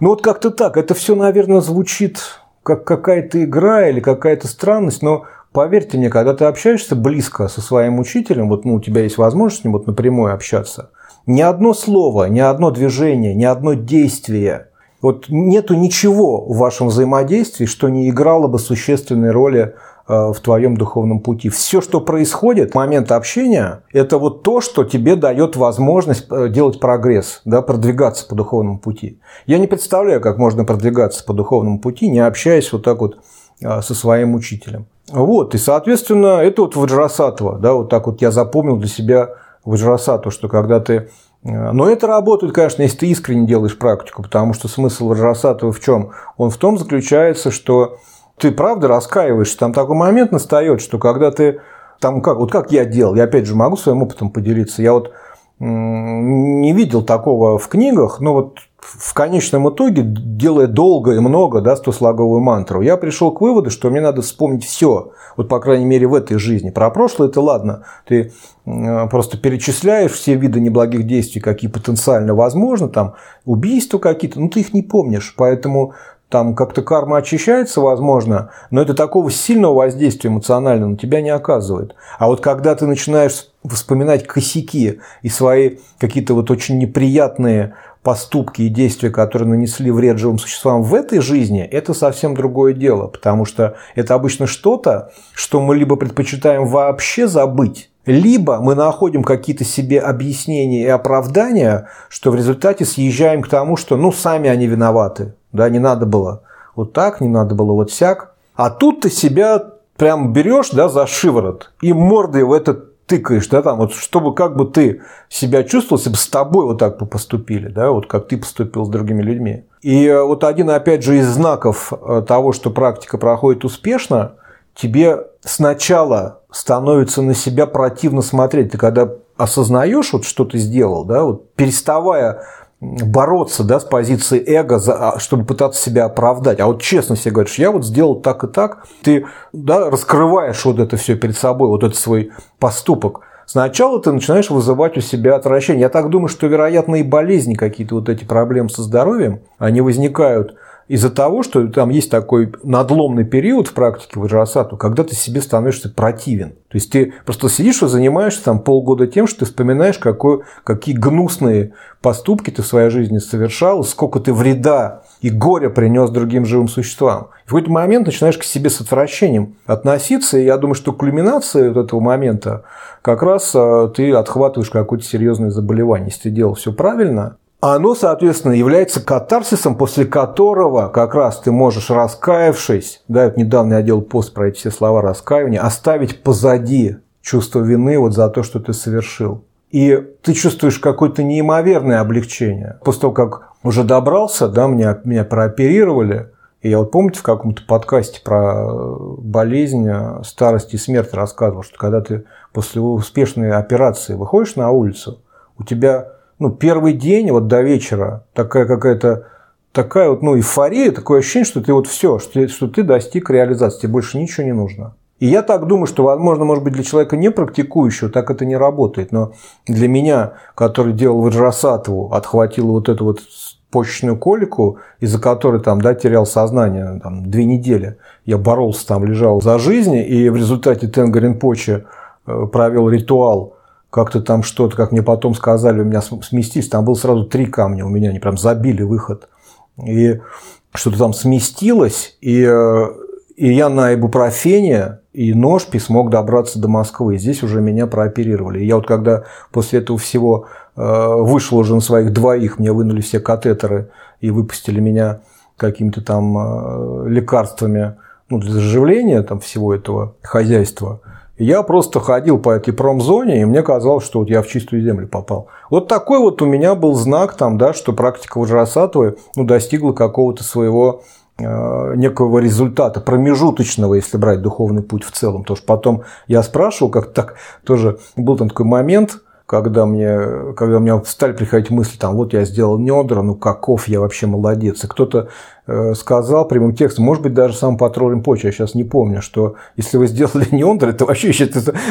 Ну вот как-то так. Это все, наверное, звучит как какая-то игра или какая-то странность, но Поверьте мне, когда ты общаешься близко со своим учителем, вот ну, у тебя есть возможность с ним вот напрямую общаться, ни одно слово, ни одно движение, ни одно действие, вот нету ничего в вашем взаимодействии, что не играло бы существенной роли в твоем духовном пути. Все, что происходит в момент общения, это вот то, что тебе дает возможность э, делать прогресс, да, продвигаться по духовному пути. Я не представляю, как можно продвигаться по духовному пути, не общаясь вот так вот э, со своим учителем. Вот, и, соответственно, это вот Ваджрасатва, да, вот так вот я запомнил для себя Ваджрасатву, что когда ты э, но это работает, конечно, если ты искренне делаешь практику, потому что смысл Ваджрасатвы в чем? Он в том заключается, что ты правда раскаиваешься. Там такой момент настает, что когда ты там как, вот как я делал, я опять же могу своим опытом поделиться. Я вот не видел такого в книгах, но вот в конечном итоге, делая долго и много, да, стослоговую мантру, я пришел к выводу, что мне надо вспомнить все, вот по крайней мере в этой жизни. Про прошлое это ладно, ты просто перечисляешь все виды неблагих действий, какие потенциально возможны, там убийства какие-то, ну ты их не помнишь, поэтому там как-то карма очищается, возможно, но это такого сильного воздействия эмоционального на тебя не оказывает. А вот когда ты начинаешь вспоминать косяки и свои какие-то вот очень неприятные поступки и действия, которые нанесли вред живым существам в этой жизни, это совсем другое дело, потому что это обычно что-то, что мы либо предпочитаем вообще забыть, либо мы находим какие-то себе объяснения и оправдания, что в результате съезжаем к тому, что ну сами они виноваты, да, не надо было вот так, не надо было вот сяк. А тут ты себя прям берешь да, за шиворот и мордой в этот тыкаешь, да, там, вот, чтобы как бы ты себя чувствовал, если бы с тобой вот так бы поступили, да, вот как ты поступил с другими людьми. И э, вот один, опять же, из знаков э, того, что практика проходит успешно, тебе сначала становится на себя противно смотреть. Ты когда осознаешь, вот, что ты сделал, да, вот, переставая бороться да, с позиции эго, а, чтобы пытаться себя оправдать. А вот честно себе говоришь, я вот сделал так и так, ты да, раскрываешь вот это все перед собой, вот этот свой поступок. Сначала ты начинаешь вызывать у себя отвращение. Я так думаю, что, вероятно, и болезни какие-то, вот эти проблемы со здоровьем, они возникают из-за того, что там есть такой надломный период в практике ваджрасату, когда ты себе становишься противен. То есть ты просто сидишь и занимаешься там полгода тем, что ты вспоминаешь, какой, какие гнусные поступки ты в своей жизни совершал, сколько ты вреда и горя принес другим живым существам. И в какой-то момент начинаешь к себе с отвращением относиться, и я думаю, что кульминация вот этого момента как раз а, ты отхватываешь какое-то серьезное заболевание. Если ты делал все правильно, оно, соответственно, является катарсисом, после которого как раз ты можешь, раскаявшись, да, вот недавно я делал пост про эти все слова раскаивания, оставить позади чувство вины вот за то, что ты совершил. И ты чувствуешь какое-то неимоверное облегчение. После того, как уже добрался, да, меня, меня прооперировали, и я вот помните в каком-то подкасте про болезнь, старость и смерть рассказывал, что когда ты после успешной операции выходишь на улицу, у тебя ну, первый день вот до вечера такая какая-то такая вот, ну, эйфория, такое ощущение, что ты вот все, что, что ты достиг реализации, тебе больше ничего не нужно. И я так думаю, что, возможно, может быть, для человека не практикующего так это не работает, но для меня, который делал Ваджрасатову, отхватил вот эту вот почечную колику, из-за которой там, да, терял сознание там, две недели. Я боролся там, лежал за жизнь, и в результате Тенгарин Почи э, провел ритуал как-то там что-то, как мне потом сказали, у меня сместились, там было сразу три камня, у меня они прям забили выход. И что-то там сместилось, и, э, и я на ибупрофене и ножпи смог добраться до Москвы. Здесь уже меня прооперировали. И я вот когда после этого всего э, вышел уже на своих двоих, мне вынули все катетеры и выпустили меня какими-то там э, лекарствами ну, для заживления там, всего этого хозяйства – я просто ходил по этой промзоне, и мне казалось, что вот я в чистую землю попал. Вот такой вот у меня был знак, там, да, что практика Ваджрасатвы ну, достигла какого-то своего э, некого результата, промежуточного, если брать духовный путь в целом. Потому что потом я спрашивал, как так тоже был там такой момент, когда мне, когда у меня стали приходить мысли, там, вот я сделал недра, ну каков я вообще молодец. И кто-то сказал прямым текстом, может быть, даже сам патрулем почты, я сейчас не помню, что если вы сделали неондр, это вообще еще,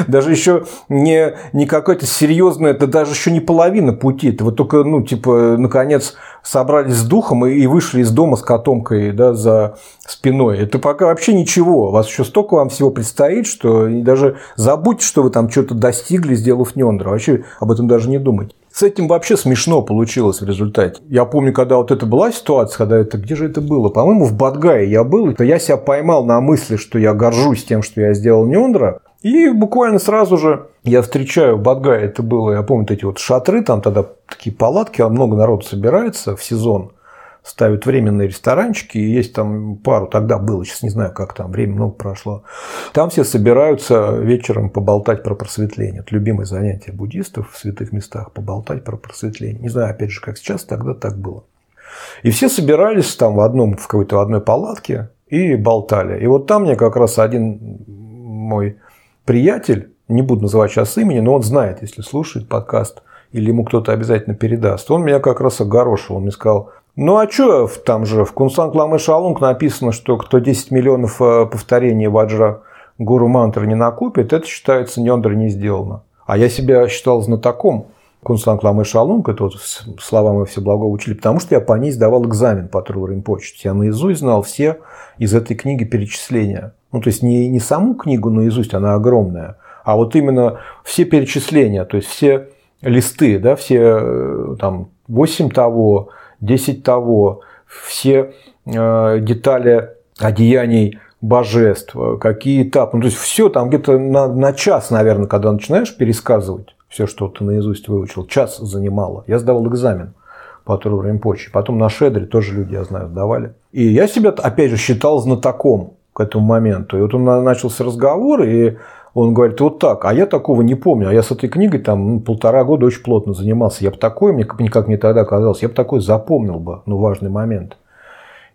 даже еще не, не какое-то серьезное, это даже еще не половина пути. Это вот только, ну, типа, наконец собрались с духом и, и вышли из дома с котомкой да, за спиной. Это пока вообще ничего. У вас еще столько вам всего предстоит, что даже забудьте, что вы там что-то достигли, сделав неондр. Вообще об этом даже не думайте. С этим вообще смешно получилось в результате. Я помню, когда вот это была ситуация, когда это, где же это было? По-моему, в Бадгае я был, то я себя поймал на мысли, что я горжусь тем, что я сделал Неондра. И буквально сразу же я встречаю в Бадгае, это было, я помню, эти вот шатры, там тогда такие палатки, а много народу собирается в сезон. Ставят временные ресторанчики, и есть там пару, тогда было, сейчас не знаю, как там, время много прошло. Там все собираются вечером поболтать про просветление. Это любимое занятие буддистов в святых местах, поболтать про просветление. Не знаю, опять же, как сейчас, тогда так было. И все собирались там в одном, в какой-то одной палатке и болтали. И вот там мне как раз один мой приятель, не буду называть сейчас имени, но он знает, если слушает подкаст, или ему кто-то обязательно передаст. Он меня как раз огорошил. Он мне сказал, ну а что там же в Кунсан Клам Шалунг написано, что кто 10 миллионов э, повторений ваджра гуру мантры не накупит, это считается нендра не сделано. А я себя считал знатоком Кунсан Клам Шалунг, это вот слова мы все благо учили, потому что я по ней сдавал экзамен по Тру Римпочте. Я наизусть знал все из этой книги перечисления. Ну, то есть не, не саму книгу наизусть, она огромная, а вот именно все перечисления, то есть все листы, да, все э, там 8 того, 10 того, все э, детали одеяний божеств, какие этапы. Ну, то есть все там где-то на, на час, наверное, когда начинаешь пересказывать все, что ты наизусть выучил, час занимало. Я сдавал экзамен по Туру Римпочи. Потом на Шедре тоже люди, я знаю, сдавали. И я себя, опять же, считал знатоком к этому моменту. И вот он начался разговор, и он говорит, вот так, а я такого не помню. А я с этой книгой там ну, полтора года очень плотно занимался. Я бы такое, мне никак мне тогда казалось, я бы такое запомнил бы, ну, важный момент.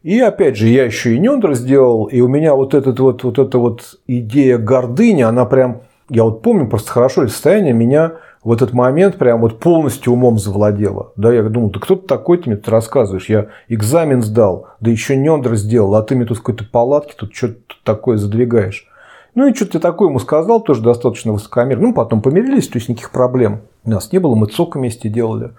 И опять же, я еще и Нендер сделал, и у меня вот, этот вот, вот эта вот идея гордыни, она прям, я вот помню просто хорошо состояние, меня в этот момент прям вот полностью умом завладела. Да, я думал, да кто ты такой, ты мне тут рассказываешь? Я экзамен сдал, да еще Нендер сделал, а ты мне тут в какой-то палатке тут что-то такое задвигаешь. Ну и что-то такое ему сказал, тоже достаточно высокомерно. Ну, потом помирились, то есть никаких проблем. У нас не было, мы цок вместе делали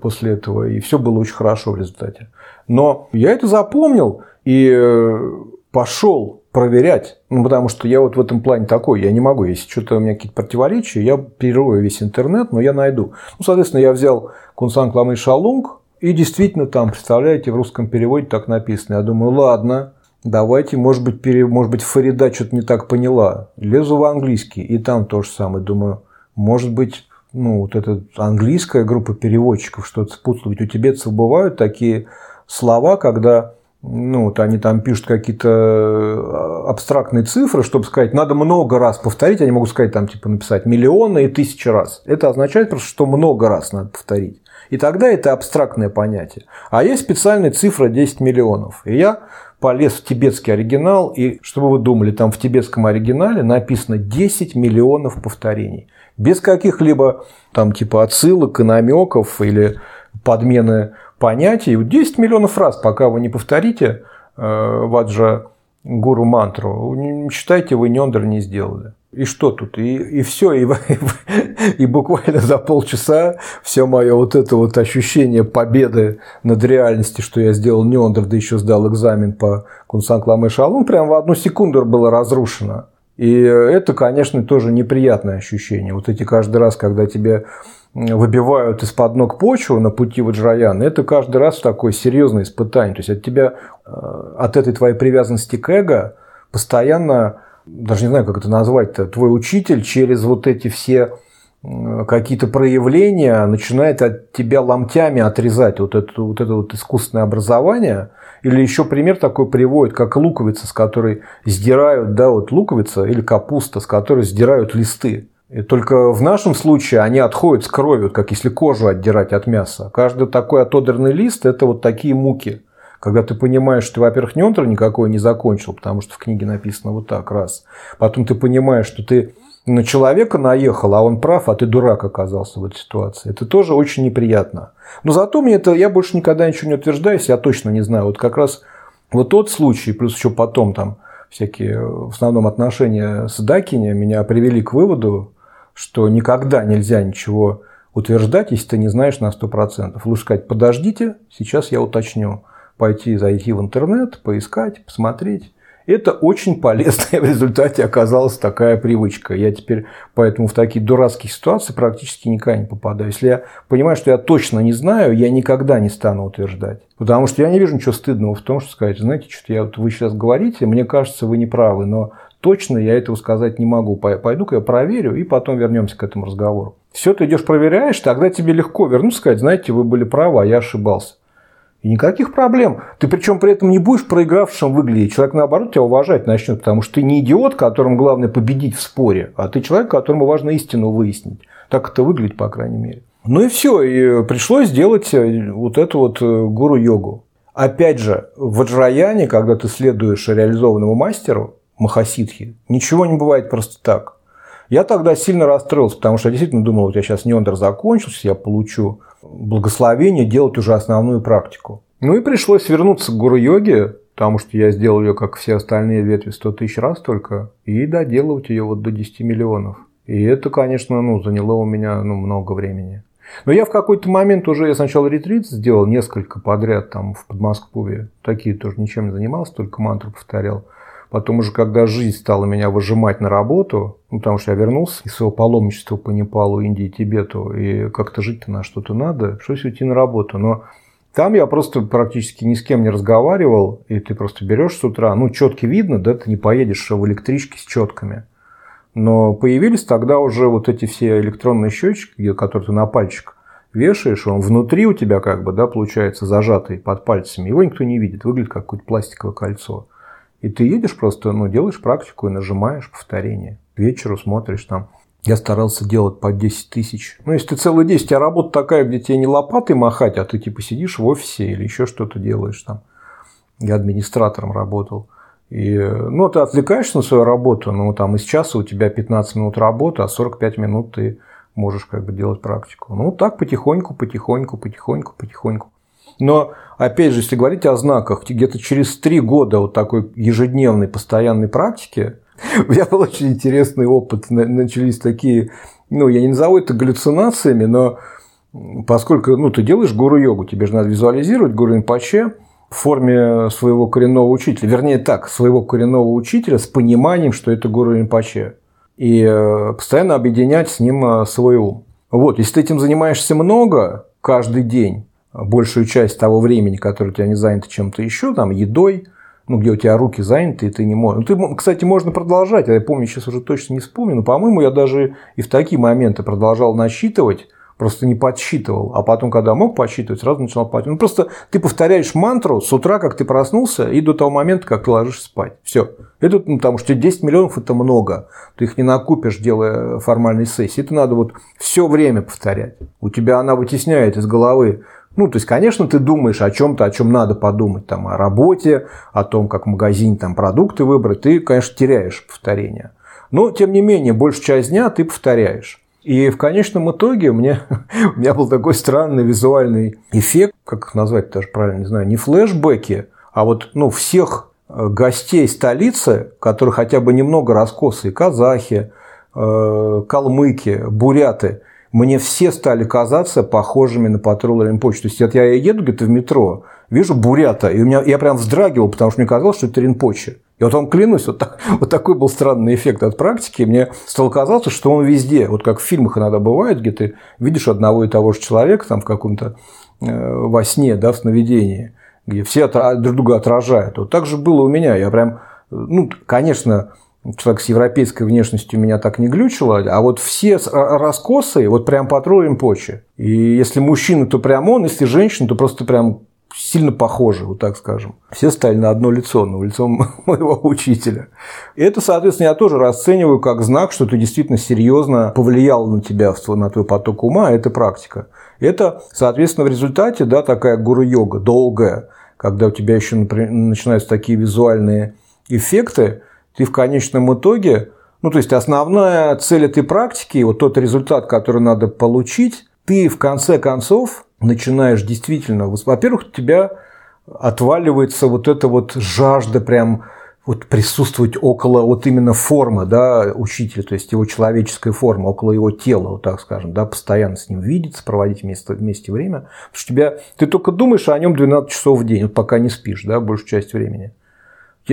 после этого, и все было очень хорошо в результате. Но я это запомнил и э, пошел проверять, ну, потому что я вот в этом плане такой, я не могу, если что-то у меня какие-то противоречия, я перерою весь интернет, но я найду. Ну, соответственно, я взял Кунсан Кламы Шалунг, и действительно там, представляете, в русском переводе так написано. Я думаю, ладно, Давайте, может быть, пере... может быть, Фарида что-то не так поняла. Лезу в английский, и там то же самое. Думаю, может быть, ну, вот эта английская группа переводчиков что-то спутала. Ведь у тибетцев бывают такие слова, когда ну, вот они там пишут какие-то э, абстрактные цифры, чтобы сказать, надо много раз повторить, они могут сказать, там, типа, написать миллионы и тысячи раз. Это означает просто, что много раз надо повторить. И тогда это абстрактное понятие. А есть специальная цифра 10 миллионов. И я полез в тибетский оригинал, и чтобы вы думали, там в тибетском оригинале написано 10 миллионов повторений. Без каких-либо там типа отсылок и намеков или подмены понятий. 10 миллионов раз, пока вы не повторите э, ваджа гуру мантру, считайте, вы нендр не сделали. И что тут? И, и все, и, и буквально за полчаса все мое вот это вот ощущение победы над реальностью, что я сделал Неондер, да еще сдал экзамен по Кунсан Кламе Шалун, прям в одну секунду было разрушено. И это, конечно, тоже неприятное ощущение. Вот эти каждый раз, когда тебе выбивают из-под ног почву на пути в Аджраян, это каждый раз такое серьезное испытание. То есть от тебя, э, от этой твоей привязанности к эго постоянно даже не знаю, как это назвать-то, твой учитель через вот эти все какие-то проявления начинает от тебя ломтями отрезать вот это вот, это вот искусственное образование. Или еще пример такой приводит, как луковица, с которой сдирают, да, вот луковица или капуста, с которой сдирают листы. И только в нашем случае они отходят с кровью, как если кожу отдирать от мяса. Каждый такой отодранный лист – это вот такие муки когда ты понимаешь, что ты, во-первых, неонтер никакой не закончил, потому что в книге написано вот так, раз. Потом ты понимаешь, что ты на человека наехал, а он прав, а ты дурак оказался в этой ситуации. Это тоже очень неприятно. Но зато мне это, я больше никогда ничего не утверждаюсь, я точно не знаю. Вот как раз вот тот случай, плюс еще потом там всякие, в основном отношения с Дакине меня привели к выводу, что никогда нельзя ничего утверждать, если ты не знаешь на 100%. Лучше сказать, подождите, сейчас я уточню пойти, зайти в интернет, поискать, посмотреть. Это очень полезная в результате оказалась такая привычка. Я теперь поэтому в такие дурацкие ситуации практически никогда не попадаю. Если я понимаю, что я точно не знаю, я никогда не стану утверждать. Потому что я не вижу ничего стыдного в том, что сказать, знаете, что я вот вы сейчас говорите, мне кажется, вы не правы, но точно я этого сказать не могу. Пойду-ка я проверю, и потом вернемся к этому разговору. Все, ты идешь проверяешь, тогда тебе легко вернуться сказать, знаете, вы были правы, а я ошибался. И никаких проблем. Ты причем при этом не будешь проигравшим выглядеть. Человек, наоборот, тебя уважать начнет, потому что ты не идиот, которому главное победить в споре, а ты человек, которому важно истину выяснить. Так это выглядит, по крайней мере. Ну и все. И пришлось сделать э, вот эту вот э, гуру-йогу. Опять же, в Аджраяне, когда ты следуешь реализованному мастеру, Махасидхи, ничего не бывает просто так. Я тогда сильно расстроился, потому что я действительно думал, вот я сейчас Нендер закончился, я получу благословение делать уже основную практику. Ну и пришлось вернуться к гуру-йоге, потому что я сделал ее, как все остальные ветви, 100 тысяч раз только, и доделывать ее вот до 10 миллионов. И это, конечно, ну, заняло у меня ну, много времени. Но я в какой-то момент уже, я сначала ретрит сделал несколько подряд там в Подмосковье. Такие тоже ничем не занимался, только мантру повторял. Потом уже, когда жизнь стала меня выжимать на работу, ну, потому что я вернулся из своего паломничества по Непалу, Индии, Тибету, и как-то жить-то на что-то надо, пришлось уйти на работу. Но там я просто практически ни с кем не разговаривал, и ты просто берешь с утра, ну, четки видно, да, ты не поедешь в электричке с четками. Но появились тогда уже вот эти все электронные счетчики, которые ты на пальчик вешаешь, он внутри у тебя как бы, да, получается, зажатый под пальцами. Его никто не видит, выглядит как какое-то пластиковое кольцо. И ты едешь просто, ну, делаешь практику и нажимаешь повторение. Вечеру смотришь там. Я старался делать по 10 тысяч. Ну, если ты целый день, у работа такая, где тебе не лопатой махать, а ты типа сидишь в офисе или еще что-то делаешь там. Я администратором работал. И, ну, ты отвлекаешься на свою работу, ну, там из часа у тебя 15 минут работы, а 45 минут ты можешь как бы делать практику. Ну, так потихоньку, потихоньку, потихоньку, потихоньку. Но, опять же, если говорить о знаках, где-то через три года вот такой ежедневной постоянной практики, у меня был очень интересный опыт. Начались такие, ну, я не назову это галлюцинациями, но поскольку ну, ты делаешь гуру-йогу, тебе же надо визуализировать гуру Ринпоче в форме своего коренного учителя. Вернее так, своего коренного учителя с пониманием, что это гуру Ринпоче. И э, постоянно объединять с ним э, свой ум. Вот, если ты этим занимаешься много, каждый день, большую часть того времени, которое у тебя не занято чем-то еще, там, едой, ну, где у тебя руки заняты, и ты не можешь. Ну, ты, кстати, можно продолжать, я помню, сейчас уже точно не вспомню, но, по-моему, я даже и в такие моменты продолжал насчитывать, просто не подсчитывал, а потом, когда мог подсчитывать, сразу начинал подсчитывать. Ну, просто ты повторяешь мантру с утра, как ты проснулся, и до того момента, как ты ложишься спать. Все. Это, ну, потому что 10 миллионов – это много. Ты их не накупишь, делая формальные сессии. Это надо вот все время повторять. У тебя она вытесняет из головы ну, то есть, конечно, ты думаешь о чем-то, о чем надо подумать, там, о работе, о том, как в магазине там, продукты выбрать, ты, конечно, теряешь повторение. Но, тем не менее, большую часть дня ты повторяешь. И в конечном итоге у меня, у меня был такой странный визуальный эффект, как их назвать даже правильно, не знаю, не флешбеки, а вот ну, всех э, гостей столицы, которые хотя бы немного раскосые, казахи, э, калмыки, буряты, мне все стали казаться похожими на патрул Ринпоче. То есть вот я еду где-то в метро, вижу бурята, и у меня, я прям вздрагивал, потому что мне казалось, что это Ринпоче. И вот вам клянусь, вот, так, вот такой был странный эффект от практики. Мне стало казаться, что он везде. Вот как в фильмах иногда бывает, где ты видишь одного и того же человека там в каком-то э, во сне, да, в сновидении, где все друг друга отражают. Вот так же было у меня. Я прям, ну, конечно, человек с европейской внешностью меня так не глючило, а вот все раскосы, вот прям по троим поче. И если мужчина, то прям он, если женщина, то просто прям сильно похожи, вот так скажем. Все стали на одно лицо, на лицо моего учителя. И это, соответственно, я тоже расцениваю как знак, что ты действительно серьезно повлиял на тебя, на твой поток ума, а это практика. Это, соответственно, в результате, да, такая гуру-йога, долгая, когда у тебя еще начинаются такие визуальные эффекты, ты в конечном итоге, ну то есть основная цель этой практики, вот тот результат, который надо получить, ты в конце концов начинаешь действительно, во-первых, у тебя отваливается вот эта вот жажда прям вот присутствовать около вот именно формы да, учителя, то есть его человеческая форма, около его тела, вот так скажем, да, постоянно с ним видеться, проводить вместе, вместе время. Потому что тебя, ты только думаешь о нем 12 часов в день, вот пока не спишь, да, большую часть времени.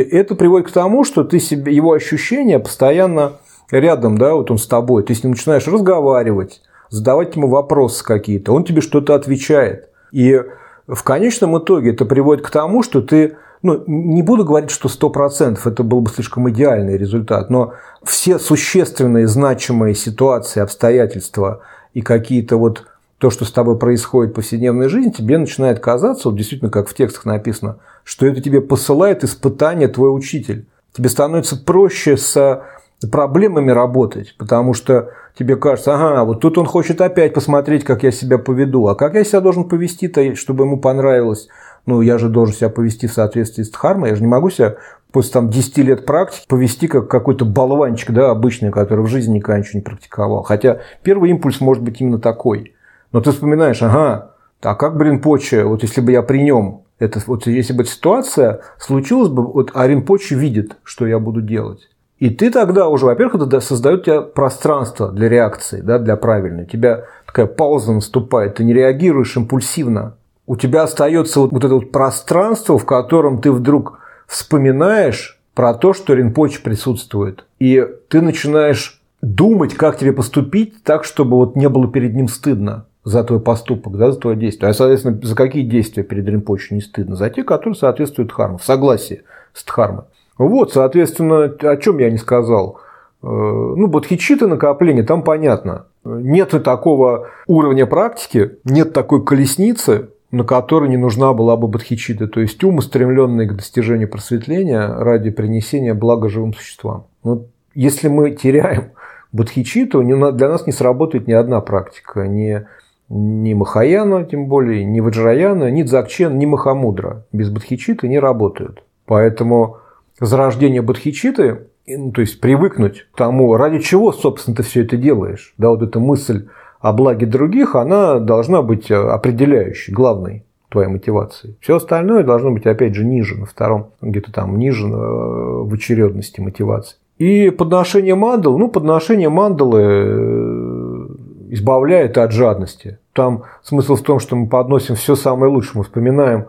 Это приводит к тому, что ты себе, его ощущения постоянно рядом, да, вот он с тобой, ты с ним начинаешь разговаривать, задавать ему вопросы какие-то, он тебе что-то отвечает. И в конечном итоге это приводит к тому, что ты, ну, не буду говорить, что 100%, это был бы слишком идеальный результат, но все существенные, значимые ситуации, обстоятельства и какие-то вот то, что с тобой происходит в повседневной жизни, тебе начинает казаться, вот действительно, как в текстах написано, что это тебе посылает испытание твой учитель. Тебе становится проще с проблемами работать, потому что тебе кажется, ага, вот тут он хочет опять посмотреть, как я себя поведу, а как я себя должен повести-то, чтобы ему понравилось. Ну, я же должен себя повести в соответствии с Дхармой, я же не могу себя после там, 10 лет практики повести как какой-то болванчик, да, обычный, который в жизни никогда ничего не практиковал. Хотя первый импульс может быть именно такой. Но ты вспоминаешь, ага, а как, блин, Поче, вот если бы я при нем, это, вот если бы ситуация случилась бы, вот Аринпоче видит, что я буду делать. И ты тогда уже, во-первых, это создает тебе пространство для реакции, да, для правильной. У тебя такая пауза наступает, ты не реагируешь импульсивно. У тебя остается вот, вот это вот пространство, в котором ты вдруг вспоминаешь про то, что Ринпоч присутствует. И ты начинаешь думать, как тебе поступить так, чтобы вот не было перед ним стыдно за твой поступок, да, за твое действие. А, соответственно, за какие действия перед Ринпоче не стыдно? За те, которые соответствуют Дхарме, в согласии с Дхармой. Вот, соответственно, о чем я не сказал. Э, ну, бодхичита накопление, там понятно. Нет такого уровня практики, нет такой колесницы, на которой не нужна была бы бодхичита, то есть ум, устремленный к достижению просветления ради принесения блага живым существам. Но если мы теряем бодхичиту, для нас не сработает ни одна практика, ни, ни Махаяна, тем более, ни Ваджраяна, ни Дзакчен, ни Махамудра. Без бодхичиты не работают. Поэтому зарождение бодхичиты, ну, то есть привыкнуть к тому, ради чего, собственно, ты все это делаешь. Да, вот эта мысль о благе других, она должна быть определяющей, главной твоей мотивацией. Все остальное должно быть, опять же, ниже, на втором, где-то там ниже э, в очередности мотивации. И подношение мандал, ну, подношение мандалы э, избавляет от жадности. Там смысл в том, что мы подносим все самое лучшее, мы вспоминаем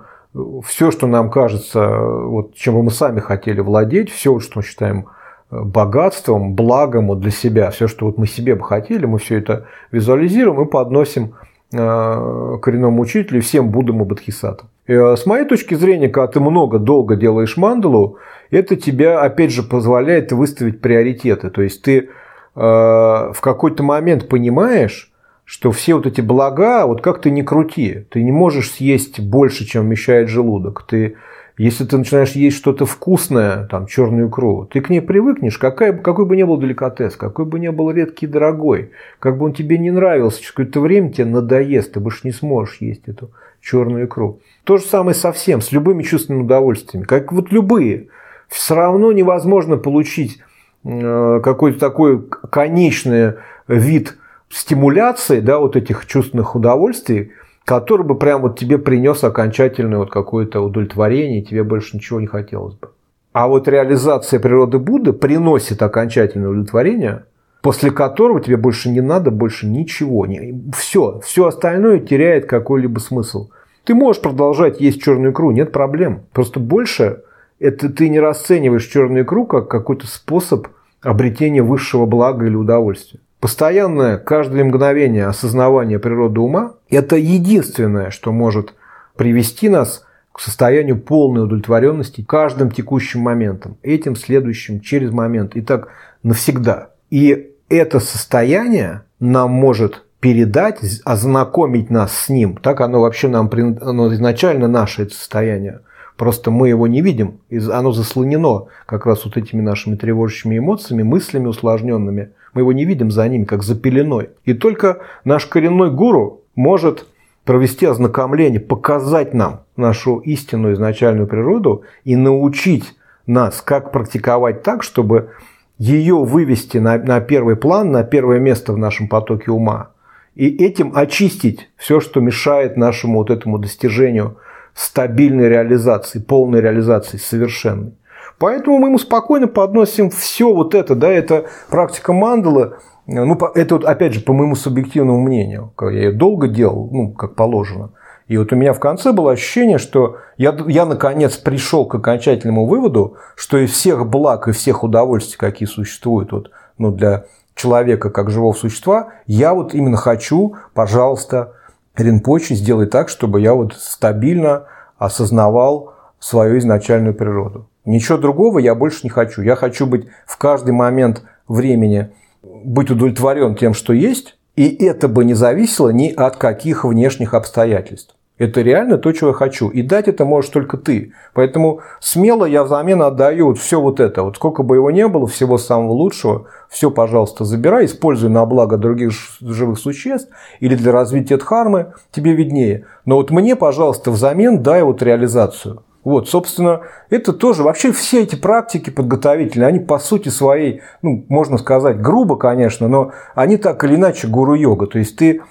все, что нам кажется, вот, чем мы сами хотели владеть, все, что мы считаем э, богатством, благом вот для себя, все, что вот мы себе бы хотели, мы все это визуализируем и подносим э, коренному учителю всем Буддам и Бодхисаттвам. Э, с моей точки зрения, когда ты много, долго делаешь мандалу, это тебя, опять же, позволяет выставить приоритеты. То есть ты в какой-то момент понимаешь, что все вот эти блага, вот как ты не крути, ты не можешь съесть больше, чем вмещает желудок. Ты, если ты начинаешь есть что-то вкусное, там, черную икру, ты к ней привыкнешь, какая, какой бы ни был деликатес, какой бы ни был редкий дорогой, как бы он тебе не нравился, через какое-то время тебе надоест, ты больше не сможешь есть эту черную икру. То же самое со всем, с любыми чувственными удовольствиями, как вот любые. Все равно невозможно получить э, какой-то такой конечный вид стимуляции, да, вот этих чувственных удовольствий, который бы прям вот тебе принес окончательное вот какое-то удовлетворение, тебе больше ничего не хотелось бы. А вот реализация природы Будды приносит окончательное удовлетворение, после которого тебе больше не надо больше ничего. Все, все остальное теряет какой-либо смысл. Ты можешь продолжать есть черную икру, нет проблем. Просто больше это ты не расцениваешь черную икру как какой-то способ обретения высшего блага или удовольствия. Постоянное, каждое мгновение осознавание природы ума – это единственное, что может привести нас к состоянию полной удовлетворенности каждым текущим моментом, этим следующим через момент, и так навсегда. И это состояние нам может передать, ознакомить нас с ним. Так оно вообще нам, оно изначально наше это состояние. Просто мы его не видим, оно заслонено как раз вот этими нашими тревожащими эмоциями, мыслями усложненными. Мы его не видим за ними, как за пеленой. И только наш коренной гуру может провести ознакомление, показать нам нашу истинную изначальную природу и научить нас, как практиковать так, чтобы ее вывести на, на первый план, на первое место в нашем потоке ума. И этим очистить все, что мешает нашему вот этому достижению стабильной реализации, полной реализации, совершенной. Поэтому мы ему спокойно подносим все вот это, да, это практика мандалы, ну, это вот, опять же, по моему субъективному мнению, я ее долго делал, ну, как положено. И вот у меня в конце было ощущение, что я, я наконец пришел к окончательному выводу, что из всех благ и всех удовольствий, какие существуют вот, ну, для человека как живого существа, я вот именно хочу, пожалуйста, Ринпоче сделай так, чтобы я вот стабильно осознавал свою изначальную природу. Ничего другого я больше не хочу. Я хочу быть в каждый момент времени, быть удовлетворен тем, что есть, И это бы не зависело ни от каких внешних обстоятельств. Это реально то, чего я хочу. И дать это можешь только ты. Поэтому смело я взамен отдаю вот все вот это. Вот сколько бы его не было, всего самого лучшего, все, пожалуйста, забирай, используй на благо других живых существ или для развития дхармы, тебе виднее. Но вот мне, пожалуйста, взамен дай вот реализацию. Вот, собственно, это тоже, вообще все эти практики подготовительные, они по сути своей, ну, можно сказать, грубо, конечно, но они так или иначе гуру-йога. То есть ты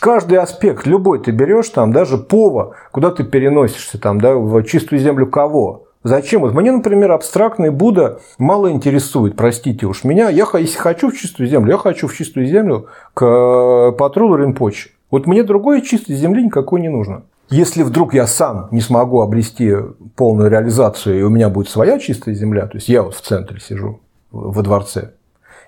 каждый аспект, любой ты берешь, там, даже пова, куда ты переносишься, там, да, в чистую землю кого? Зачем? Вот мне, например, абстрактный Будда мало интересует, простите уж меня. Я, если хочу в чистую землю, я хочу в чистую землю к э, патрулу Ринпочи. Вот мне другой чистой земли никакой не нужно. Если вдруг я сам не смогу обрести полную реализацию, и у меня будет своя чистая земля, то есть я вот в центре сижу, во дворце,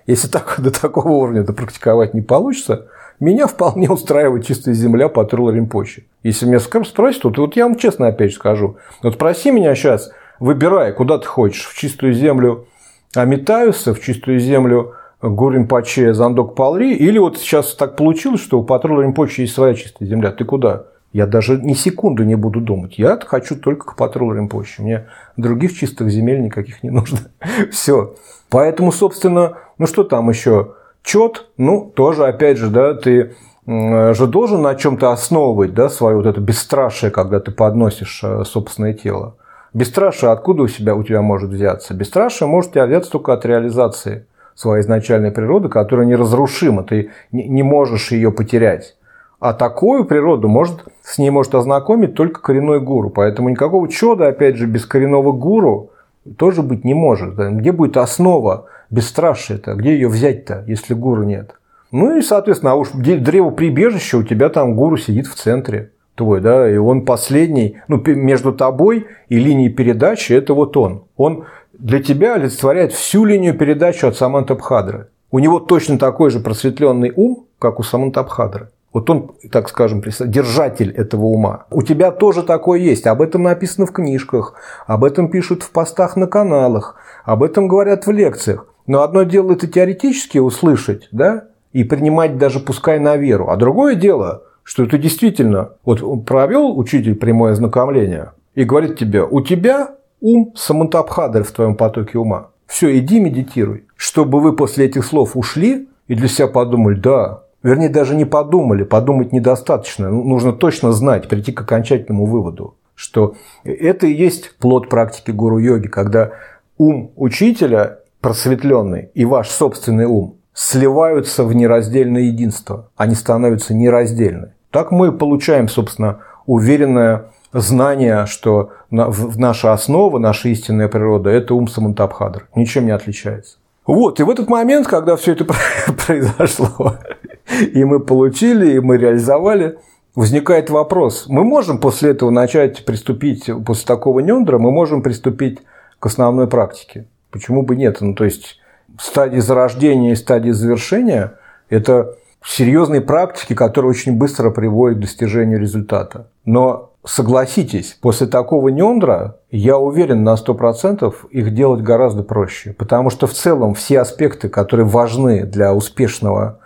если так, до такого уровня это практиковать не получится, меня вполне устраивает чистая земля патрул Римпочи. Если меня спросят, то вот я вам честно опять скажу. Вот спроси меня сейчас, выбирай, куда ты хочешь, в чистую землю Амитаюса, в чистую землю Гуринпаче, Зандок Палри, или вот сейчас так получилось, что у патруля Римпочи есть своя чистая земля, ты куда? Я даже ни секунду не буду думать. Я хочу только к патрулю Римпочи. Мне других чистых земель никаких не нужно. Все. Поэтому, собственно, ну что там еще? Чет, ну, тоже, опять же, да, ты же должен на чем-то основывать да, свое вот это бесстрашие, когда ты подносишь э, собственное тело. Бесстрашие откуда у, себя, у тебя может взяться? Бесстрашие может у тебя взяться только от реализации своей изначальной природы, которая неразрушима, ты не можешь ее потерять. А такую природу может, с ней может ознакомить только коренной гуру. Поэтому никакого чуда, опять же, без коренного гуру тоже быть не может. Где будет основа бесстрашия-то? Где ее взять-то, если гуру нет? Ну и, соответственно, а уж древо прибежища у тебя там гуру сидит в центре твой, да, и он последний, ну, между тобой и линией передачи, это вот он. Он для тебя олицетворяет всю линию передачи от Самантабхадры. У него точно такой же просветленный ум, как у Самантабхадры. Вот он, так скажем, держатель этого ума. У тебя тоже такое есть. Об этом написано в книжках, об этом пишут в постах на каналах, об этом говорят в лекциях. Но одно дело это теоретически услышать, да, и принимать даже пускай на веру. А другое дело, что это действительно, вот провел учитель прямое ознакомление и говорит тебе, у тебя ум самантабхадар в твоем потоке ума. Все, иди медитируй. Чтобы вы после этих слов ушли и для себя подумали, да, Вернее, даже не подумали, подумать недостаточно. Ну, нужно точно знать, прийти к окончательному выводу, что это и есть плод практики гуру-йоги, когда ум учителя просветленный и ваш собственный ум сливаются в нераздельное единство, они становятся нераздельны. Так мы получаем, собственно, уверенное знание, что наша основа, наша истинная природа – это ум Самантабхадра. Ничем не отличается. Вот, и в этот момент, когда все это произошло, и мы получили, и мы реализовали, возникает вопрос. Мы можем после этого начать приступить, после такого нендра, мы можем приступить к основной практике. Почему бы нет? Ну, то есть, стадии зарождения и стадии завершения – это серьезные практики, которые очень быстро приводят к достижению результата. Но согласитесь, после такого нендра, я уверен на 100%, их делать гораздо проще. Потому что в целом все аспекты, которые важны для успешного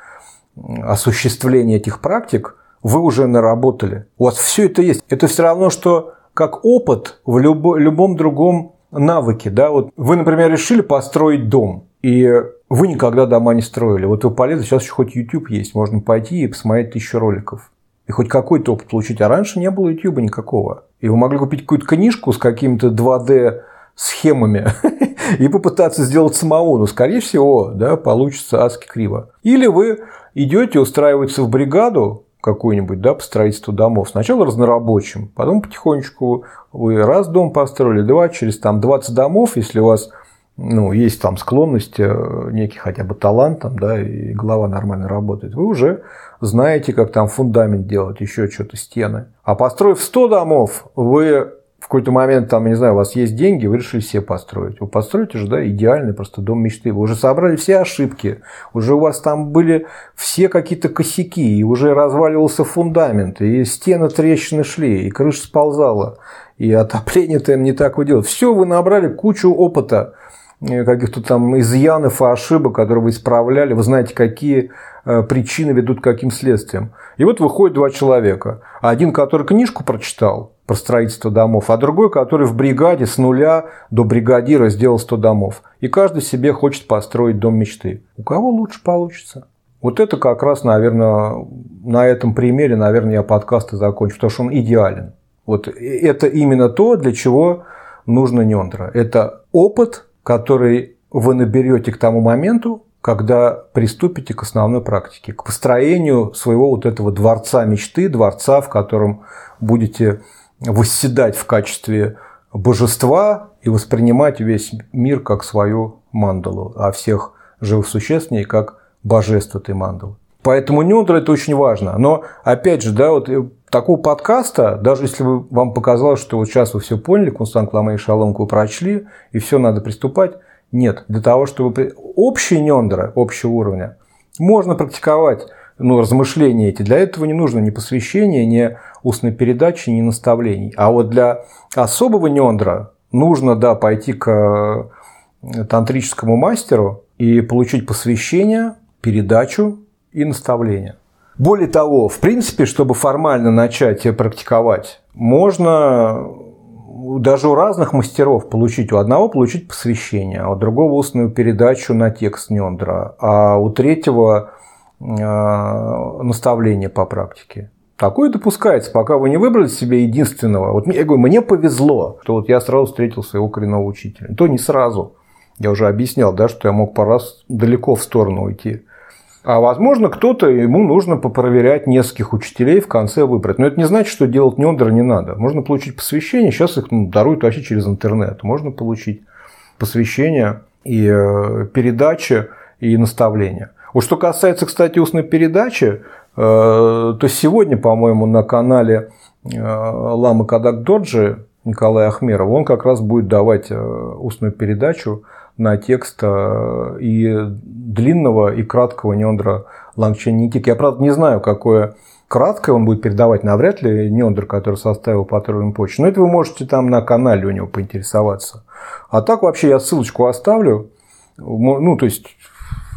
осуществления этих практик, вы уже наработали. У вас все это есть. Это все равно, что как опыт в любо, любом другом навыке. Да? Вот вы, например, решили построить дом, и вы никогда дома не строили. Вот вы полезли, сейчас еще хоть YouTube есть, можно пойти и посмотреть тысячу роликов и хоть какой-то опыт получить. А раньше не было YouTube никакого. И вы могли купить какую-то книжку с какими-то 2D схемами и попытаться сделать самого, но, скорее всего, да, получится адски криво. Или вы идете устраиваться в бригаду какую-нибудь, да, по строительству домов. Сначала разнорабочим, потом потихонечку вы раз дом построили, два, через там 20 домов, если у вас ну, есть там склонность, э, некий хотя бы талант, там, да, и голова нормально работает, вы уже знаете, как там фундамент делать, еще что-то, стены. А построив 100 домов, вы какой-то момент, там, не знаю, у вас есть деньги, вы решили все построить. Вы построите же, да, идеальный просто дом мечты. Вы уже собрали все ошибки, уже у вас там были все какие-то косяки, и уже разваливался фундамент, и стены трещины шли, и крыша сползала, и отопление-то не так вы делали. Все, вы набрали кучу опыта, э, каких-то там изъянов и ошибок, которые вы исправляли, вы знаете, какие э, причины ведут к каким следствиям. И вот выходит два человека. Один, который книжку прочитал про строительство домов, а другой, который в бригаде с нуля до бригадира сделал 100 домов. И каждый себе хочет построить дом мечты. У кого лучше получится? Вот это как раз, наверное, на этом примере, наверное, я подкаст и закончу, потому что он идеален. Вот это именно то, для чего нужно нендра. Это опыт, который вы наберете к тому моменту, когда приступите к основной практике, к построению своего вот этого дворца мечты, дворца, в котором будете восседать в качестве божества и воспринимать весь мир как свою мандалу, а всех живых существ в как божество этой мандалы. Поэтому нюндра это очень важно. Но опять же, да, вот такого подкаста, даже если бы вам показалось, что вот сейчас вы все поняли, Констант Ламей Шаломку прочли, и все надо приступать, нет. Для того, чтобы общие нендра, общего уровня, можно практиковать ну, размышления эти. Для этого не нужно ни посвящения, ни устной передачи, ни наставлений. А вот для особого нендра нужно, да, пойти к э, тантрическому мастеру и получить посвящение, передачу и наставление. Более того, в принципе, чтобы формально начать практиковать, можно даже у разных мастеров получить. У одного получить посвящение, а у другого устную передачу на текст Нендра, а у третьего э, наставление по практике. Такое допускается, пока вы не выбрали себе единственного. Вот я говорю, мне повезло, что вот я сразу встретил своего коренного учителя. То не сразу. Я уже объяснял, да, что я мог по раз далеко в сторону уйти. А возможно, кто-то, ему нужно попроверять нескольких учителей, в конце выбрать. Но это не значит, что делать нендер не надо. Можно получить посвящение, сейчас их ну, даруют вообще через интернет. Можно получить посвящение и э, передачи, и наставления. Вот что касается, кстати, устной передачи, э, то сегодня, по-моему, на канале э, Лама Кадак Доджи Николая Ахмерова, он как раз будет давать устную передачу на текст э, и длинного, и краткого неондра Лангчен Никик. Я, правда, не знаю, какое краткое он будет передавать, навряд ли неондр, который составил патрульную почту. Но это вы можете там на канале у него поинтересоваться. А так вообще я ссылочку оставлю. Ну, то есть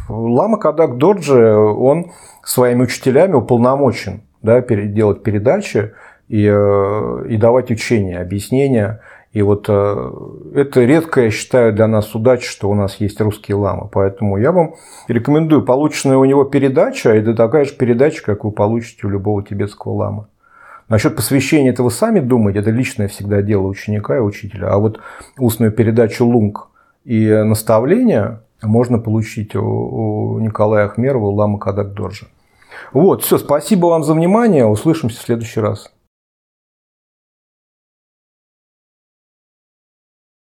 Лама Кадак Дорджи, он своими учителями уполномочен да, делать передачи и, э, и давать учения, объяснения. И вот э, это редко, я считаю, для нас удача, что у нас есть русские ламы. Поэтому я вам рекомендую полученная у него передача, это такая же передача, как вы получите у любого тибетского ламы. Насчет посвящения это вы сами думаете, это личное всегда дело ученика и учителя. А вот устную передачу лунг и наставления можно получить у, Николая Ахмерова, у Лама Кадак Доржа. Вот, все, спасибо вам за внимание, услышимся в следующий раз.